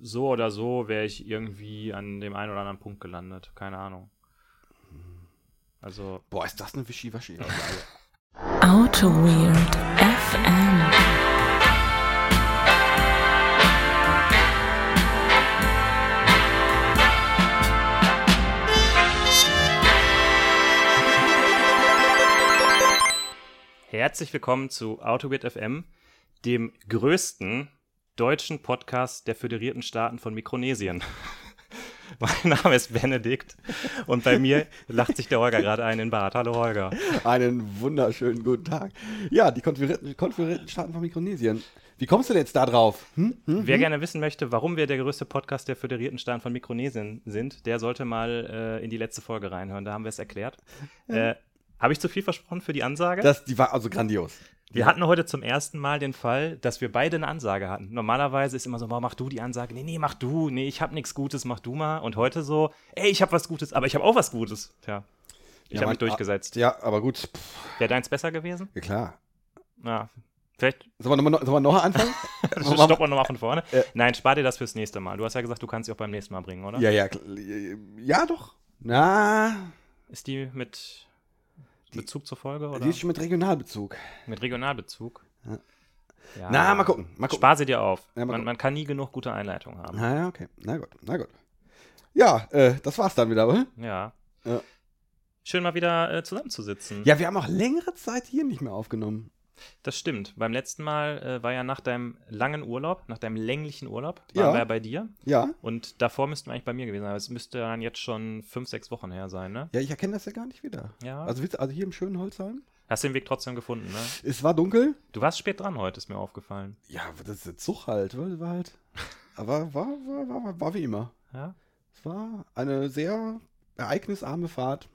so oder so wäre ich irgendwie an dem einen oder anderen Punkt gelandet. Keine Ahnung. Also. Boah, ist das eine Wischiwaschi. Auto Weird FM. Herzlich willkommen zu AutoWeird FM, dem größten deutschen Podcast der Föderierten Staaten von Mikronesien. mein Name ist Benedikt und bei mir lacht sich der Holger gerade ein in Bad. Hallo Holger. Einen wunderschönen guten Tag. Ja, die Konferierten Staaten von Mikronesien. Wie kommst du denn jetzt da drauf? Hm? Hm? Wer gerne wissen möchte, warum wir der größte Podcast der Föderierten Staaten von Mikronesien sind, der sollte mal äh, in die letzte Folge reinhören. Da haben wir es erklärt. Äh, Habe ich zu viel versprochen für die Ansage? Das, die war also grandios. Wir hatten heute zum ersten Mal den Fall, dass wir beide eine Ansage hatten. Normalerweise ist immer so, mach du die Ansage. Nee, nee, mach du. Nee, ich hab nichts Gutes, mach du mal. Und heute so, ey, ich hab was Gutes, aber ich hab auch was Gutes. Tja, ich Ja, hab man- mich durchgesetzt. Ja, aber gut. Wäre deins besser gewesen? ja, klar. Ja, vielleicht Sollen wir, noch, sollen wir noch anfangen? stoppen wir nochmal von vorne. Äh. Nein, spar dir das fürs nächste Mal. Du hast ja gesagt, du kannst sie auch beim nächsten Mal bringen, oder? ja, ja. Ja, doch. Na, Ist die mit Bezug zur Folge oder die ist schon mit Regionalbezug. mit Regionalbezug? Ja. Ja. Na, mal gucken. Mal gucken. Spar sie dir auf. Ja, man, man kann nie genug gute Einleitungen haben. Na ja, okay. Na gut, na gut. Ja, äh, das war's dann wieder, oder? Ja. Ja. Schön mal wieder äh, zusammenzusitzen. Ja, wir haben auch längere Zeit hier nicht mehr aufgenommen. Das stimmt. Beim letzten Mal äh, war ja nach deinem langen Urlaub, nach deinem länglichen Urlaub, Ja. waren wir ja bei dir. Ja. Und davor müssten wir eigentlich bei mir gewesen sein. Aber es müsste dann jetzt schon fünf, sechs Wochen her sein, ne? Ja, ich erkenne das ja gar nicht wieder. Ja. Also, also hier im schönen Holzheim. Hast den Weg trotzdem gefunden, ne? Es war dunkel. Du warst spät dran heute, ist mir aufgefallen. Ja, das ist der Zug halt, war halt. Aber war, war, war, war, war wie immer. Ja? Es war eine sehr ereignisarme Fahrt.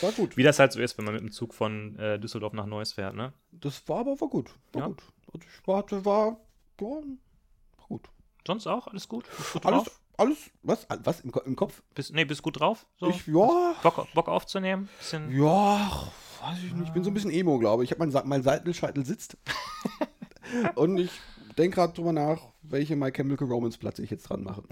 War gut. Wie das halt so ist, wenn man mit dem Zug von äh, Düsseldorf nach Neuss fährt, ne? Das war aber war gut. War Ja. gut. Und ich warte, war, ja, war gut. Sonst auch? Alles gut? Gut Alles, drauf? alles, was, was im, im Kopf? Bist, nee, bist gut drauf? So? Ich, ja, Bock, Bock aufzunehmen? Bisschen, ja, weiß ich nicht. Ich bin so ein bisschen emo, glaube ich. Ich habe mein, mein Seitenscheitel sitzt. Und ich denke gerade drüber nach, welche My Chemical Romance Platte ich jetzt dran mache.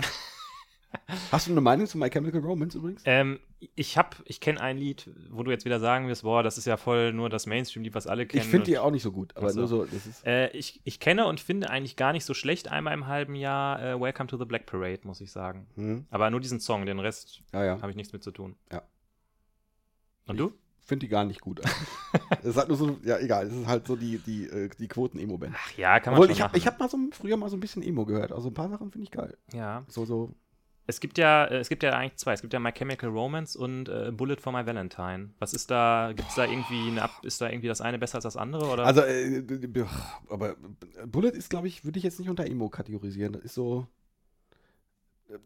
Hast du eine Meinung zu My Chemical Romance übrigens? Ähm, ich hab, ich kenne ein Lied, wo du jetzt wieder sagen wirst, boah, das ist ja voll nur das Mainstream-Lied, was alle kennen. Ich finde die auch nicht so gut, aber Ach so. nur so. Äh, ich, ich kenne und finde eigentlich gar nicht so schlecht einmal im halben Jahr äh, Welcome to the Black Parade, muss ich sagen. Hm, Aber nur diesen Song, den Rest ja, ja. habe ich nichts mit zu tun. Ja. Und du? Finde die gar nicht gut. Es ist halt nur so, ja, egal. Es ist halt so die, die, äh, die Quoten-Emo-Band. Ach ja, kann man Obwohl, schon ich habe ich hab mal so, früher mal so ein bisschen Emo gehört. Also ein paar Sachen finde ich geil. ja. So, so. Es gibt ja, äh, es gibt ja eigentlich zwei. Es gibt ja My Chemical Romance und äh, Bullet for My Valentine. Was ist da, gibt es da irgendwie eine Ab ist da irgendwie das eine besser als das andere? Oder? Also, äh, aber Bullet ist, glaube ich, würde ich jetzt nicht unter Emo kategorisieren. Das ist so äh,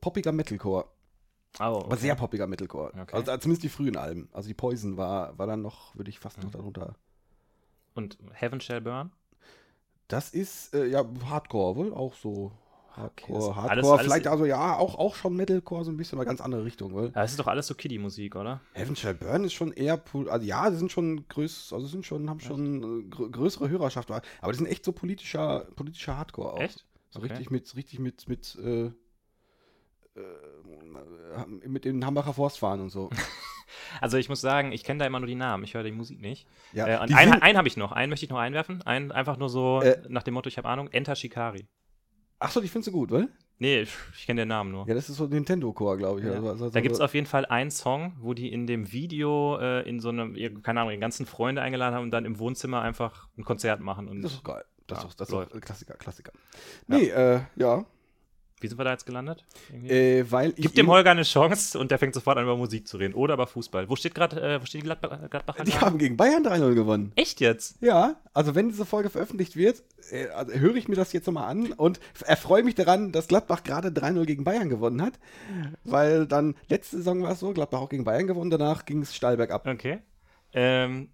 poppiger Metalcore. oh, Aber okay. sehr poppiger Metalcore. Okay. Also äh, zumindest die frühen Alben. Also die Poison war, war dann noch, würde ich fast noch Mhm. darunter. Und Heaven Shall Burn? Das ist äh, ja Hardcore, wohl auch so. Okay, Hardcore, das- Hardcore, alles- alles- vielleicht also ja, auch, auch schon Metalcore, so ein bisschen, aber ganz andere Richtung, wohl. Ja, das ist doch alles so Kiddie-Musik, oder? Heaven Shall Burn ist schon eher, also ja, die sind schon größ, also sind schon, haben schon äh, grö größere Hörerschaft, aber die sind echt so politischer, politischer Hardcore auch. Echt? So Okay. richtig mit, richtig mit, mit, äh, äh, mit den Hambacher Forstfahren und so. Also ich muss sagen, ich kenne da immer nur die Namen, ich höre die Musik nicht. Ja, äh, und einen, einen habe ich noch, einen möchte ich noch einwerfen. Einen einfach nur so Äh. nach dem Motto, ich habe Ahnung, Enter Shikari. Achso, die findest du gut, weil? Nee, ich, ich kenne den Namen nur. Ja, das ist so Nintendo-Core, glaube ich. Ja. Also, also, Da gibt es auf jeden Fall einen Song, wo die in dem Video äh, in so einem, keine Ahnung, ihre ganzen Freunde eingeladen haben und dann im Wohnzimmer einfach ein Konzert machen. Und Das ist geil. Das, Ja, ist das ist Klassiker, Klassiker. Nee, äh, ja. Wie sind wir da jetzt gelandet? Äh, weil. Gib dem Holger eine Chance und der fängt sofort an, über Musik zu reden. Oder über Fußball. Wo steht gerade, äh, wo steht die Gladbach, Gladbacher? Die haben gegen Bayern 3-0 gewonnen. Echt jetzt? Ja, also wenn diese Folge veröffentlicht wird, äh, also höre ich mir das jetzt nochmal an und erfreue mich daran, dass Gladbach gerade 3-0 gegen Bayern gewonnen hat. Weil dann, letzte Saison war es so, Gladbach auch gegen Bayern gewonnen, danach ging es steil bergab. Okay. Ähm,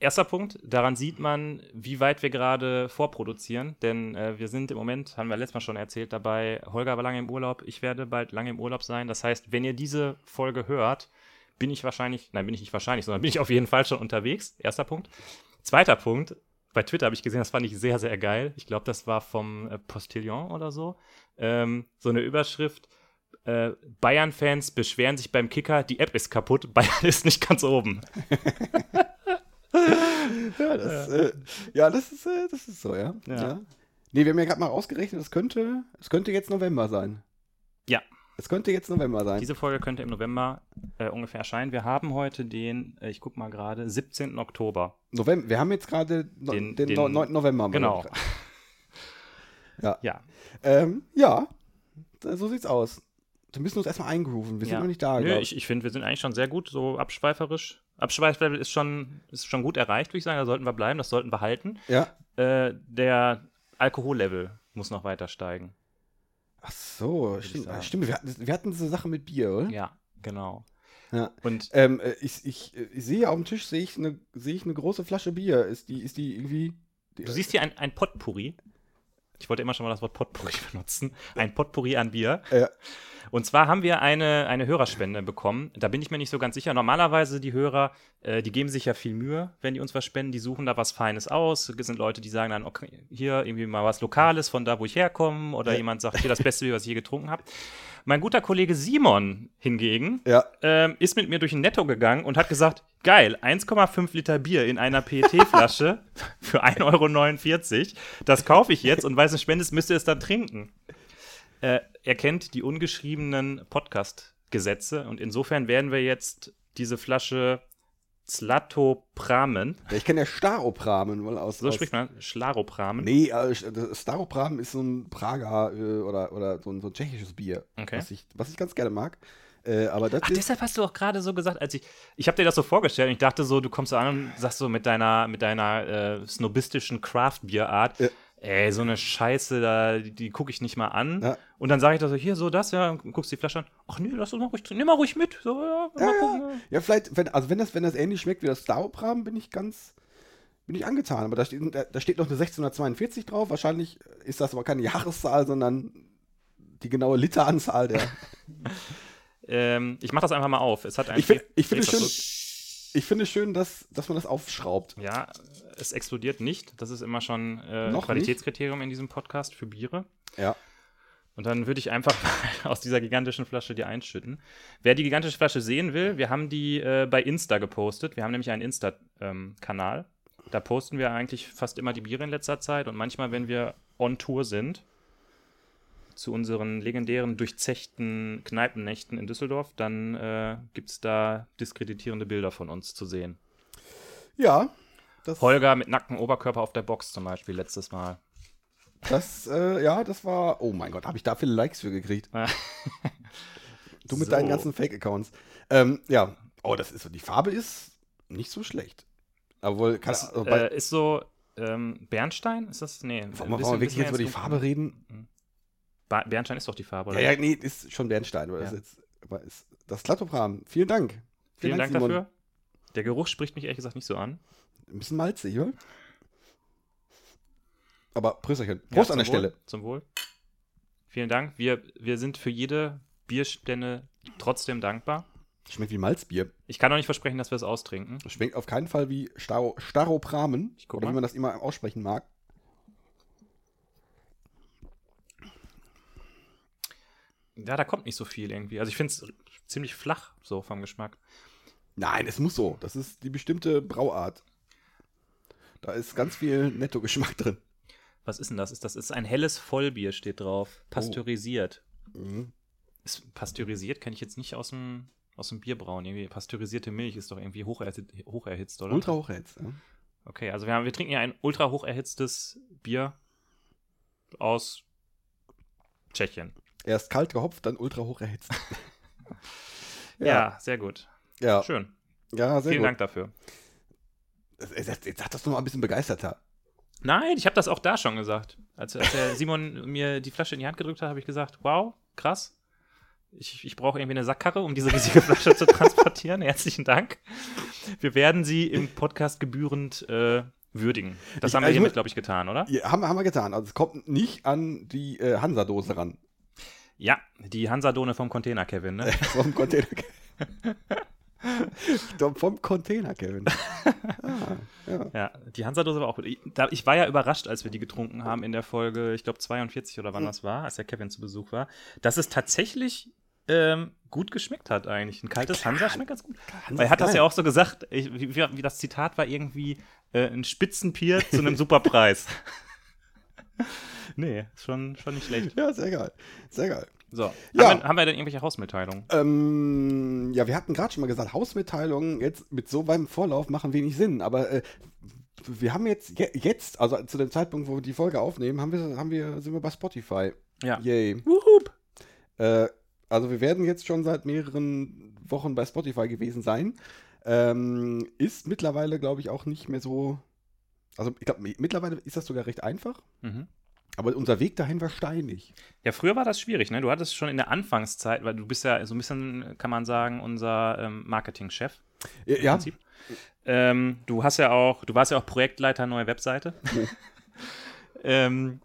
erster Punkt, daran sieht man, wie weit wir gerade vorproduzieren, denn äh, wir sind im Moment, haben wir letztes Mal schon erzählt, dabei, Holger war lange im Urlaub, ich werde bald lange im Urlaub sein. Das heißt, wenn ihr diese Folge hört, bin ich wahrscheinlich, nein, bin ich nicht wahrscheinlich, sondern bin ich auf jeden Fall schon unterwegs. Erster Punkt. Zweiter Punkt, bei Twitter habe ich gesehen, das fand ich sehr, sehr geil. Ich glaube, das war vom äh, Postillon oder so. Ähm, so eine Überschrift. Äh, Bayern-Fans beschweren sich beim Kicker, die App ist kaputt, Bayern ist nicht ganz oben. Ja, das, äh, ja, das, ist, äh, das ist so, ja. Ja. Nee, wir haben ja gerade mal ausgerechnet, es könnte, es könnte jetzt November sein. Ja. Es könnte jetzt November sein. Diese Folge könnte im November äh, ungefähr erscheinen. Wir haben heute den, äh, ich guck mal gerade, 17. Oktober. November, wir haben jetzt gerade no, Den- den, den- 9. November. Genau. Ja. Ja. Ähm, ja, so sieht's aus. Wir müssen uns erstmal eingrooven. Wir sind ja. noch nicht da. Nö, ich, ich finde, wir sind eigentlich schon sehr gut, so abschweiferisch. Abschweiflevel ist schon, ist schon gut erreicht, würde ich sagen. Da sollten wir bleiben, das sollten wir halten. Ja. Äh, der Alkohollevel muss noch weiter steigen. Ach so, stimmt. stimmt. Wir, hatten, wir hatten diese Sache mit Bier, oder? Ja, genau. Ja. Und Ähm, äh, ich, ich, ich sehe auf dem Tisch sehe ich eine sehe ich eine große Flasche Bier. Ist die ist die irgendwie? Die, du siehst hier ein, ein Potpourri. Ich wollte immer schon mal das Wort Potpourri benutzen. Ein Potpourri an Bier. Ja. Und zwar haben wir eine, eine Hörerspende bekommen. Da bin ich mir nicht so ganz sicher. Normalerweise die Hörer, äh, die geben sich ja viel Mühe, wenn die uns was spenden. Die suchen da was Feines aus. Es sind Leute, die sagen dann, okay, hier irgendwie mal was Lokales von da, wo ich herkomme. Oder Ja. jemand sagt, hier das beste Bier, was ich je getrunken habe. Mein guter Kollege Simon hingegen ja. ähm, ist mit mir durch ein Netto gegangen und hat gesagt, geil, 1,5 Liter Bier in einer PET-Flasche für 1,49 Euro. Das kaufe ich jetzt und weil es eine Spende ist, müsst ihr es dann trinken. Äh, er kennt die ungeschriebenen Podcast-Gesetze und insofern werden wir jetzt diese Flasche Zlatopramen, Ja, Ich kenne ja Staropramen wohl aus. so aus, spricht man, Schlaropramen. Nee, äh, Staropramen ist so ein Prager äh, oder, oder so, ein, so ein tschechisches Bier, Okay. was, ich, was ich ganz gerne mag. Äh, aber das Ach, deshalb hast du auch gerade so gesagt, als ich. Ich habe dir das so vorgestellt und ich dachte so, du kommst so an und sagst so mit deiner, mit deiner äh, snobistischen Craft-Bier-Art, Ja. Ey, so eine Scheiße, da, die, die gucke ich nicht mal an. Ja. Und dann sage ich da so, hier, so das, ja, und guckst die Flasche an. Ach nee, lass uns mal ruhig trinken. Nimm mal ruhig mit. So, ja, gucken. ja. ja, vielleicht, wenn, also wenn das, wenn das ähnlich schmeckt wie das Staropramen, bin ich ganz, bin ich angetan. Aber da steht, da, da steht noch eine 1642 drauf. Wahrscheinlich ist das aber keine Jahreszahl, sondern die genaue Literanzahl der. Ähm, ich mach das einfach mal auf. Es hat ich finde Ist es schön, ich finde es schön, dass, dass man das aufschraubt. Ja, es explodiert nicht. Das ist immer schon äh, Noch Qualitätskriterium in diesem Podcast für Biere. Ja. Und dann würde ich einfach mal aus dieser gigantischen Flasche die einschütten. Wer die gigantische Flasche sehen will, wir haben die äh, bei Insta gepostet. Wir haben nämlich einen Insta-Kanal. da posten wir eigentlich fast immer die Biere in letzter Zeit. Und manchmal, wenn wir on Tour sind, zu unseren legendären durchzechten Kneipennächten in Düsseldorf, dann äh, gibt es da diskreditierende Bilder von uns zu sehen. Ja. Das, Holger mit nacktem Oberkörper auf der Box zum Beispiel letztes Mal. das äh, ja, das war. Oh mein Gott, habe ich da viele Likes für gekriegt. Du mit So. deinen ganzen Fake-Accounts. Ähm, ja. Oh, das ist so. Die Farbe ist nicht so schlecht. Obwohl, kann, Das, also äh, ist so ähm, Bernstein? Ist das? Nee. wollen wir wirklich jetzt über die Farbe reden? Bernstein ist doch die Farbe, oder? Ja, ja, nee, ist schon Bernstein. Aber Ja. das, ist aber ist das Klattopram. Vielen Dank. Vielen Dank Simon. dafür. Der Geruch spricht mich ehrlich gesagt nicht so an. Ein bisschen malzig, oder? Aber Prösterchen. Prost Ja, an der Wohl, Stelle. Zum Wohl. Vielen Dank. Wir, wir sind für jede Bierstände trotzdem dankbar. Schmeckt wie Malzbier. Ich kann auch nicht versprechen, dass wir es austrinken. Schmeckt auf keinen Fall wie Staro, Staropramen. Ich guck oder wie mal. man das immer aussprechen mag. Ja, da kommt nicht so viel irgendwie. Also ich finde es ziemlich flach so vom Geschmack. Nein, es muss so. Das ist die bestimmte Brauart. Da ist ganz viel Netto-Geschmack drin. Was ist denn das? Ist das ist ein helles Vollbier steht drauf. Pasteurisiert. Mhm. Ist pasteurisiert kenne ich jetzt nicht aus dem aus dem Bierbrauen. Irgendwie pasteurisierte Milch ist doch irgendwie hoch, erhitzt, hoch erhitzt, oder? Ultra hochhältst. Ja. Okay, also wir, haben, wir trinken hier ein ultra hoch erhitztes Bier aus Tschechien. Erst kalt gehopft, dann ultra hoch erhitzt. Ja, sehr gut. Ja, Schön. ja sehr Vielen gut. Dank dafür. Jetzt, sag das noch mal ein bisschen begeisterter. Nein, ich habe das auch da schon gesagt. Als, als der Simon mir die Flasche in die Hand gedrückt hat, habe ich gesagt, wow, krass. Ich, ich brauche irgendwie eine Sackkarre, um diese riesige Flasche zu transportieren. Herzlichen Dank. Wir werden sie im Podcast gebührend äh, würdigen. Das Ich- haben wir also hiermit, glaube ich, getan, oder? Ja, haben, wir- haben wir getan. Also es kommt nicht an die äh, Hansa-Dose ran. Ja, die Hansadone vom Container, Kevin. Ne? Vom Container. Vom Container, Kevin. Ah, ja. Ja, die Hansa-Dose war auch gut. Ich, da, ich war ja überrascht, als wir die getrunken haben in der Folge, ich glaube 42 oder wann das war, als der Kevin zu Besuch war, dass es tatsächlich ähm, gut geschmeckt hat eigentlich. Ein kaltes Hansa schmeckt ganz gut. Hansa Weil er hat ist das geil. ja auch so gesagt, ich, wie, wie, wie das Zitat war irgendwie äh, ein Spitzenpier zu einem super Preis. Nee, ist schon, schon nicht schlecht. Ja, sehr geil. Sehr geil. So, Ja. haben, wir, haben wir denn irgendwelche Hausmitteilungen? Ähm, ja, wir hatten gerade schon mal gesagt, Hausmitteilungen jetzt mit so beim Vorlauf machen wenig Sinn, aber äh, wir haben jetzt, je, jetzt, also zu dem Zeitpunkt, wo wir die Folge aufnehmen, haben wir, haben wir, sind wir bei Spotify. Ja. Yay. Wuhup. Äh, also wir werden jetzt schon seit mehreren Wochen bei Spotify gewesen sein. Ähm, ist mittlerweile, glaube ich, auch nicht mehr so. Also ich glaube, mittlerweile ist das sogar recht einfach. Mhm. Aber unser Weg dahin war steinig. Ja, früher war das schwierig, ne? Du hattest schon in der Anfangszeit, weil du bist ja so ein bisschen, kann man sagen, unser ähm, Marketingchef. Ja, Prinzip. Ähm, du hast ja auch, du warst ja auch Projektleiter neue Webseite. ähm,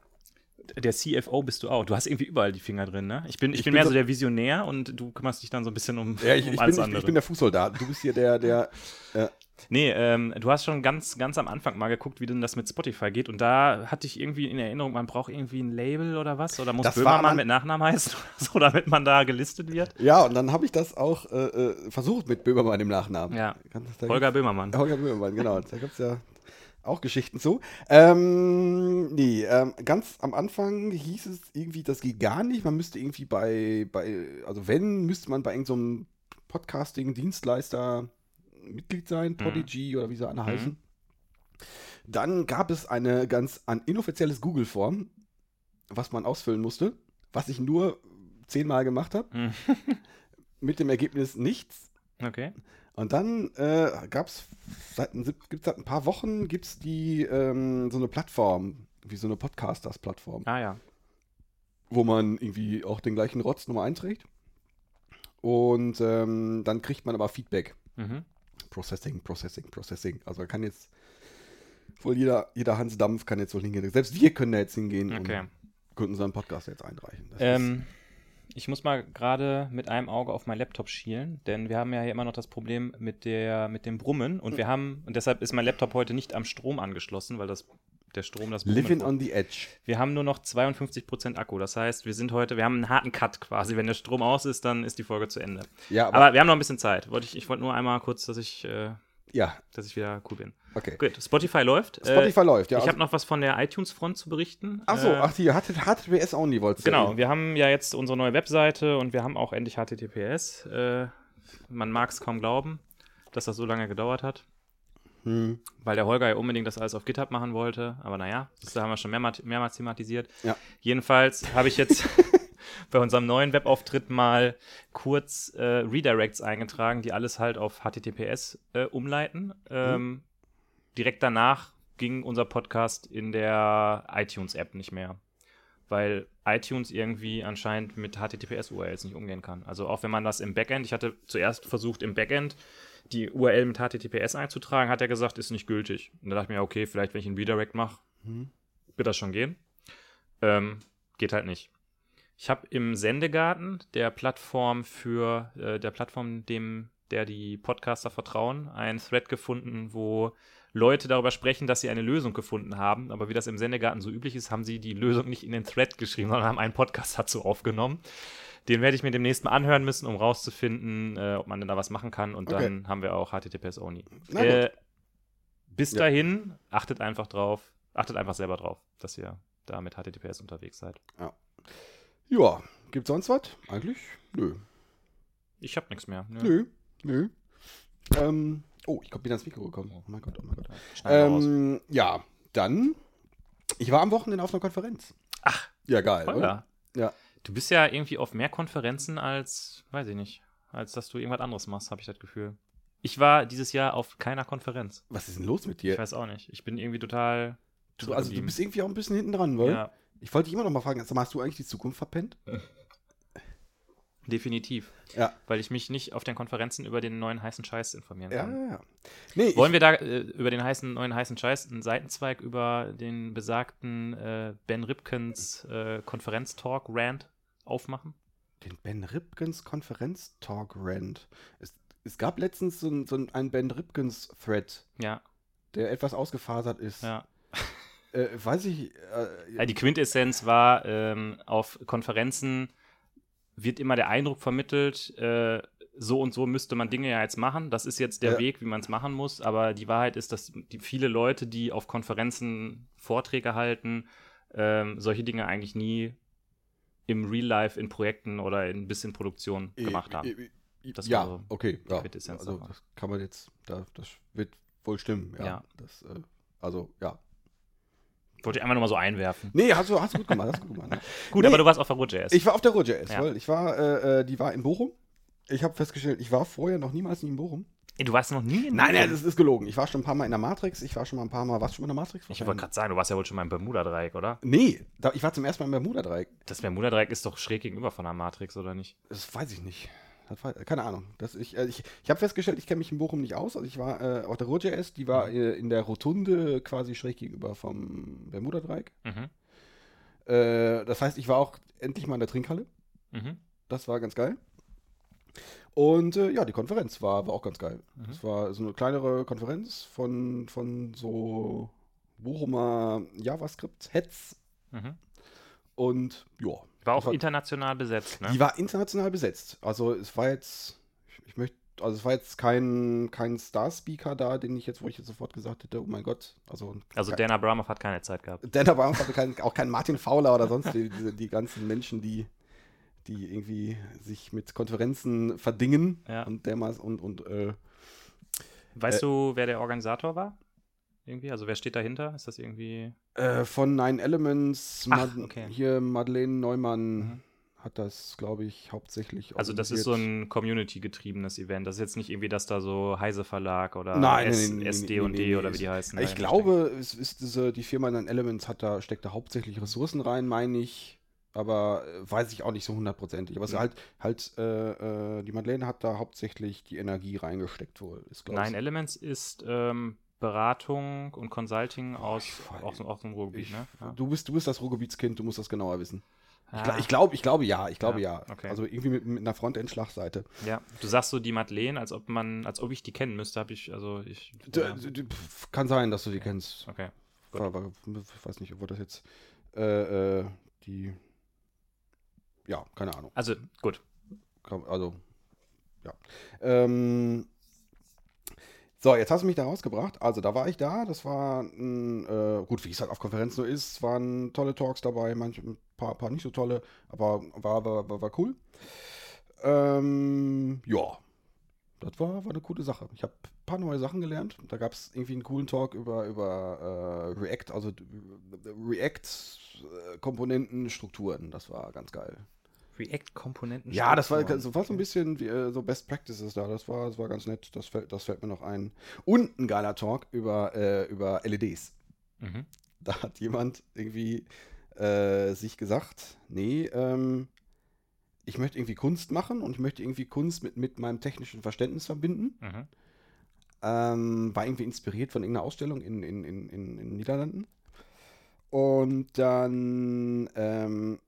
der CFO bist du auch. Du hast irgendwie überall die Finger drin, ne? Ich bin, ich, Ich bin mehr so- so der Visionär und du kümmerst dich dann so ein bisschen um, ja ich, um ich, alles bin, ich, andere. ich bin der Fußsoldat. Du bist hier der, der. äh, nee, ähm, du hast schon ganz, ganz am Anfang mal geguckt, wie denn das mit Spotify geht. Und da hatte ich irgendwie in Erinnerung, man braucht irgendwie ein Label oder was? Oder muss Das Böhmermann man- mit Nachnamen heißen oder so, damit man da gelistet wird? ja, und dann habe ich das auch äh, äh, versucht mit Böhmermann im Nachnamen. Ja. Holger Böhmermann. Holger Böhmermann, genau. Da gibt es ja auch Geschichten zu. Ähm, nee, ähm, ganz am Anfang hieß es irgendwie, das geht gar nicht. Man müsste irgendwie bei, bei also wenn, müsste man bei irgendeinem Podcasting-Dienstleister Mitglied sein, Podigy oder wie sie alle heißen. Dann gab es eine ganz ein inoffizielles Google-Form, was man ausfüllen musste, was ich nur zehnmal gemacht habe, Mhm. mit dem Ergebnis nichts. Okay. Und dann äh, gab es seit, gibt's seit ein paar Wochen gibt's die ähm, so eine Plattform, wie so eine Podcasters-Plattform, Ah ja. wo man irgendwie auch den gleichen Rotz Nummer einträgt. Und ähm, dann kriegt man aber Feedback. Mhm. Processing, Processing, Processing. Also kann jetzt wohl jeder, jeder Hans Dampf kann jetzt wohl hingehen. Selbst wir können da jetzt hingehen Okay. und können unseren Podcast jetzt einreichen. Ähm, ich muss mal gerade mit einem Auge auf meinen Laptop schielen, denn wir haben ja hier immer noch das Problem mit, der, mit dem Brummen und wir haben, und deshalb ist mein Laptop heute nicht am Strom angeschlossen, weil das, der Strom das Brummen Living on the Edge. Wir haben nur noch 52% Akku, das heißt, wir sind heute, wir haben einen harten Cut quasi. Wenn der Strom aus ist, dann ist die Folge zu Ende. Ja, aber, Aber wir haben noch ein bisschen Zeit. Wollte ich ich wollte nur einmal kurz, dass ich, äh, ja, dass ich wieder cool bin. okay. Gut, Spotify läuft. Spotify äh, läuft, ja. ich also- habe noch was von der iTunes-Front zu berichten. Ach so, Äh, ach, die HTTPS only wolltest du Genau, reden. wir haben ja jetzt unsere neue Webseite und wir haben auch endlich HTTPS. Äh, man mag es kaum glauben, dass das so lange gedauert hat, Hm. weil der Holger ja unbedingt das alles auf GitHub machen wollte. Aber naja, das haben wir schon mehrmals, mehrmals thematisiert. Ja. Jedenfalls habe ich jetzt bei unserem neuen Webauftritt mal kurz äh, Redirects eingetragen, die alles halt auf HTTPS äh, umleiten. Ähm, Direkt danach ging unser Podcast in der iTunes-App nicht mehr weil iTunes irgendwie anscheinend mit HTTPS-URLs nicht umgehen kann. Also auch wenn man das im Backend, ich hatte zuerst versucht im Backend die URL mit HTTPS einzutragen, hat er gesagt, ist nicht gültig. Und da dachte ich mir, okay, vielleicht wenn ich einen Redirect mache, Mhm. wird das schon gehen. Ähm, geht halt nicht. Ich habe im Sendegarten der Plattform für äh, der Plattform, dem der die Podcaster vertrauen, einen Thread gefunden, wo Leute darüber sprechen, dass sie eine Lösung gefunden haben. Aber wie das im Sendegarten so üblich ist, haben sie die Lösung nicht in den Thread geschrieben, sondern haben einen Podcast dazu aufgenommen. Den werde ich mir demnächst mal anhören müssen, um rauszufinden, äh, ob man denn da was machen kann. Und Okay. dann haben wir auch HTTPS Only. Na gut. Äh, bis Ja. dahin, achtet einfach drauf, achtet einfach selber drauf, dass ihr da mit HTTPS unterwegs seid. Ja, gibt's sonst was? Eigentlich? Nö. Ich habe nichts mehr. ne? Nö. Nö. Ähm, oh, ich bin ans Mikro gekommen. Oh mein Gott, oh mein Gott. Ähm, ja, dann. Ich war am Wochenende auf einer Konferenz. Ach, Ja, geil, oder? Ja. Du bist ja irgendwie auf mehr Konferenzen als, weiß ich nicht, als dass du irgendwas anderes machst, habe ich das Gefühl. Ich war dieses Jahr auf keiner Konferenz. Was ist denn los mit Ich dir? weiß auch nicht. Ich bin irgendwie total. Du, also, du bist irgendwie auch ein bisschen hinten dran, weil Ja, ich wollte dich immer noch mal fragen, mal, hast du eigentlich die Zukunft verpennt? definitiv. Ja. Weil ich mich nicht auf den Konferenzen über den neuen heißen Scheiß informieren Ja, kann. ja, ja. Nee, Wollen wir da äh, über den heißen, neuen heißen Scheiß einen Seitenzweig über den besagten äh, Ben Ripkens äh, Konferenz-Talk-Rant aufmachen? den Ben Ripkens Konferenz-Talk-Rant. Ist- es gab letztens so, ein- so ein- einen Ben Ripkins-Thread, Ja, der etwas ausgefasert ist. ja. Äh, weiß ich. Äh, die Quintessenz war, ähm, auf Konferenzen wird immer der Eindruck vermittelt, äh, so und so müsste man Dinge ja jetzt machen. Das ist jetzt der Ja. Weg, wie man es machen muss. Aber die Wahrheit ist, dass die viele Leute, die auf Konferenzen Vorträge halten, ähm, solche Dinge eigentlich nie im Real Life in Projekten oder in bis in Produktion gemacht haben. äh, äh, Das ja, so okay. Ja. Also, davon. das kann man jetzt. Da, das wird wohl stimmen. Ja. Ja. Das, äh, also, ja. Wollte ich einfach nur mal so einwerfen. Nee, hast du, hast du gut gemacht. Hast du gut gemacht. Gut, Nee. aber du warst auf der Ruhr.js. Ich war auf der Ruhr.js, Ja. weil ich war, äh, äh, die war in Bochum. Ich habe festgestellt, ich war vorher noch niemals in Bochum. Ey, du warst noch nie in Nein, nein, das ist gelogen. Ich war schon ein paar Mal in der Matrix. Ich war schon mal ein paar Mal. Warst du schon mal in der Matrix? Ich wollte gerade sagen, du warst ja wohl schon mal im Bermuda-Dreieck, oder? Nee, da, ich war zum ersten Mal im Bermuda-Dreieck. Das Bermuda-Dreieck ist doch schräg gegenüber von der Matrix, oder nicht? Das weiß ich nicht. War, keine Ahnung. Das, ich äh, ich, ich habe festgestellt, ich kenne mich in Bochum nicht aus. Also ich war äh, auf der Ruhr.js, die war äh, in der Rotunde quasi schräg gegenüber vom Bermuda-Dreieck. Mhm. Äh, das heißt, ich war auch endlich mal in der Trinkhalle. Mhm. Das war ganz geil. Und äh, ja, die Konferenz war, war auch ganz geil. Mhm. Es war so eine kleinere Konferenz von, von so Bochumer JavaScript-Heads. Mhm. Und ja. War auch international besetzt, ne? Die war international besetzt. Also es war jetzt, ich, ich möchte, also es war jetzt kein, kein Star-Speaker da, den ich jetzt, wo ich jetzt sofort gesagt hätte, oh mein Gott. Also, Also kein- Dan Abramov hat keine Zeit gehabt. Dan Abramov hatte kein, auch kein Martin Fowler oder sonst die, die, die ganzen Menschen, die, die irgendwie sich mit Konferenzen verdingen Ja. und dermaßen und, und äh, Weißt Äh, du, wer der Organisator war? Irgendwie? Also wer steht dahinter? Ist das irgendwie. äh, von Nine Elements, Ach, Mad- okay. hier Madeleine Neumann Mhm. hat das, glaube ich, hauptsächlich Also das ist so ein Community-getriebenes Event. Das ist jetzt nicht irgendwie, dass da so Heise Verlag oder Nein, S nein, nein, SD nein, und D oder wie die heißen. Ich glaube, es ist diese, die Firma Nine Elements hat da, steckt da hauptsächlich Ressourcen rein, meine ich. Aber äh, weiß ich auch nicht so hundertprozentig. Aber es ist Mhm. halt, halt, äh, äh, die Madeleine hat da hauptsächlich die Energie reingesteckt wohl. Ist, ich. Nine Elements ist ähm, Beratung und Consulting aus, weiß- aus, aus dem Ruhrgebiet, Ich, ne? Ja. du, bist, du bist das Ruhrgebietskind, du musst das genauer wissen. Ich, Ah, ich glaube, ich glaube ja, ich glaube Ja, ja. okay. Also irgendwie mit, mit einer Frontend-Schlagseite. ja, du sagst so die Madeleine, als ob man, als ob ich die kennen müsste, habe ich, also ich. D- ja. Kann sein, dass du die kennst. Okay. Gut. Ich weiß nicht, ob das jetzt äh, äh, die. Ja, keine Ahnung. Also gut. Also, ja. Ähm, so, jetzt hast du mich da rausgebracht. Also, da war ich da. Das war ein, äh, gut, wie es halt auf Konferenzen so ist, waren tolle Talks dabei, manche ein paar, paar nicht so tolle, aber war, war, war, war cool. Ähm, ja, das war, war eine coole Sache. Ich habe ein paar neue Sachen gelernt. Da gab es irgendwie einen coolen Talk über, über äh, React, also React-Komponenten, Strukturen. Das war ganz geil. React-Komponenten. Ja, das war, das war so ein bisschen wie, äh, so Best Practices da. Das war, das war ganz nett. Das fällt, das fällt mir noch ein. Und ein geiler Talk über, äh, über LEDs. Mhm. Da hat jemand irgendwie äh, sich gesagt, nee, ähm, ich möchte irgendwie Kunst machen und ich möchte irgendwie Kunst mit, mit meinem technischen Verständnis verbinden. Mhm. Ähm, war irgendwie inspiriert von irgendeiner Ausstellung in, in, in, in, in den Niederlanden. Und dann ähm,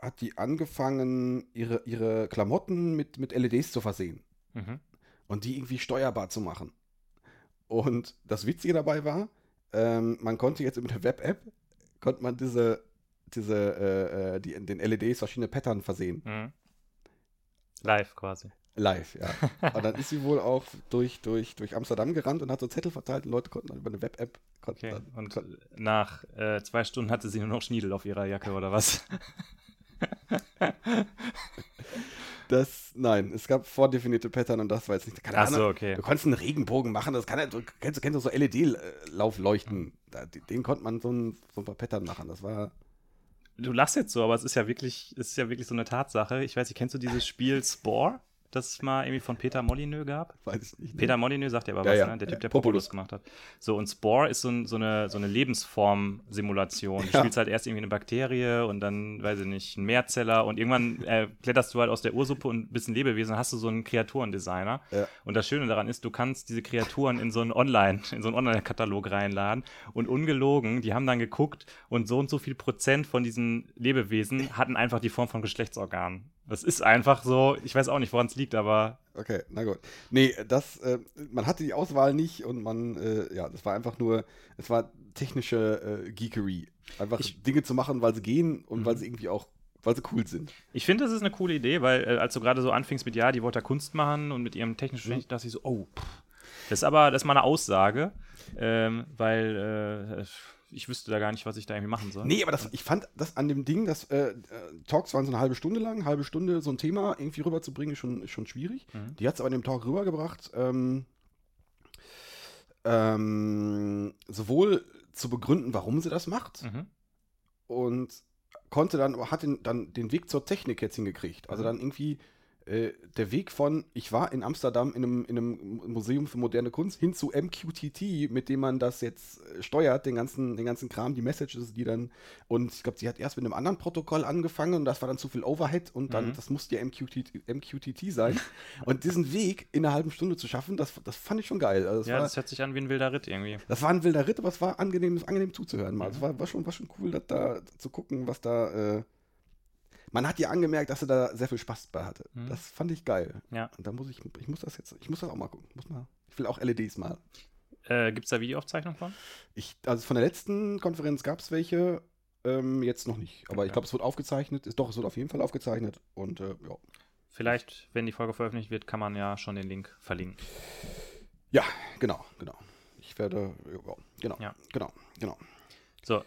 hat die angefangen, ihre, ihre Klamotten mit, mit LEDs zu versehen Mhm. und die irgendwie steuerbar zu machen. Und das Witzige dabei war, ähm, man konnte jetzt mit der Web-App, konnte man diese, diese äh, äh, die, den LEDs verschiedene Pattern versehen. Mhm. Live quasi. Live, ja. Und dann ist sie wohl auch durch, durch, durch Amsterdam gerannt und hat so Zettel verteilt und Leute konnten dann über eine Web-App Okay. dann, Und nach äh, zwei Stunden hatte sie nur noch Schniedel auf ihrer Jacke oder was? das, nein, es gab vordefinierte Pattern und das war jetzt nicht, keine Ach so, Ahnung. okay. Du konntest einen Regenbogen machen, das kann du kennst, du kennst doch so LED-Laufleuchten. Den konnte man so ein, so ein paar Pattern machen. Das war, Du lachst jetzt so, aber es ist ja wirklich, es ist ja wirklich so eine Tatsache. Ich weiß nicht, kennst du dieses Spiel Spore, das es mal irgendwie von Peter Molyneux gab? weiß ich nicht. ne? Peter Molyneux sagt ja aber Ja, was, ja. ne? Der Typ, der Populus. Populus gemacht hat. So, und Spore ist so, ein, so eine, so eine Lebensform-Simulation. Du spielst halt erst irgendwie eine Bakterie und dann, weiß ich nicht, ein Mehrzeller und irgendwann äh, kletterst du halt aus der Ursuppe und bist ein Lebewesen und hast du so einen Kreaturendesigner. Und das Schöne daran ist, du kannst diese Kreaturen in so einen Online, in so einen Online-Katalog reinladen und ungelogen, die haben dann geguckt und so und so viel Prozent von diesen Lebewesen hatten einfach die Form von Geschlechtsorganen. Das ist einfach so, ich weiß auch nicht, woran es liegt, aber Okay, na gut. Nee, das, äh, man hatte die Auswahl nicht und man, äh, ja, das war einfach nur, es war technische äh, Geekery. Einfach Ich- Dinge zu machen, weil sie gehen und Mhm. weil sie irgendwie auch, weil sie cool sind. ich finde, das ist eine coole Idee, weil äh, als du gerade so anfingst mit, ja, die wollte Kunst machen und mit ihrem technischen Verständnis, dachte ich so, oh, pff. das ist aber, das ist mal eine Aussage, ähm, weil äh, ich wüsste da gar nicht, was ich da irgendwie machen soll. Nee, aber das, ich fand das an dem Ding, dass äh, äh, Talks waren so eine halbe Stunde lang, halbe Stunde so ein Thema irgendwie rüberzubringen, ist schon, ist schon schwierig. Mhm. Die hat es aber in dem Talk rübergebracht, ähm, ähm, sowohl zu begründen, warum sie das macht, Mhm. und konnte dann, hat den, dann den Weg zur Technik jetzt hingekriegt. Also Mhm. dann irgendwie äh, der Weg von, ich war in Amsterdam in einem, in einem Museum für moderne Kunst, hin zu MQTT, mit dem man das jetzt äh, steuert, den ganzen, den ganzen Kram, die Messages, die dann, und ich glaube, sie hat erst mit einem anderen Protokoll angefangen und das war dann zu viel Overhead und dann, Mhm. das musste ja MQTT, MQTT sein. und diesen Weg in einer halben Stunde zu schaffen, das, das fand ich schon geil. Also das Ja, war, das hört sich an wie ein wilder Ritt irgendwie. das war ein wilder Ritt, aber es war angenehm, angenehm zuzuhören. Mal. Mhm. Es war, war, schon, war schon cool, das da zu gucken, was da. Äh man hat ja angemerkt, dass er da sehr viel Spaß bei hatte. Mhm. Das fand ich geil. Ja. Und da muss ich, ich muss das jetzt, ich muss das auch mal gucken. Ich, muss mal, ich will auch LEDs mal. Äh, Gibt es da Videoaufzeichnungen von? Ich, also von der letzten Konferenz gab es welche, ähm, jetzt noch nicht. Aber Okay. ich glaube, es wird aufgezeichnet. Ist, doch, es wird auf jeden Fall aufgezeichnet. Und äh, ja. Vielleicht, wenn die Folge veröffentlicht wird, kann man ja schon den Link verlinken. Ja, genau, genau. Ich werde, ja, genau, Ja. genau, genau. So,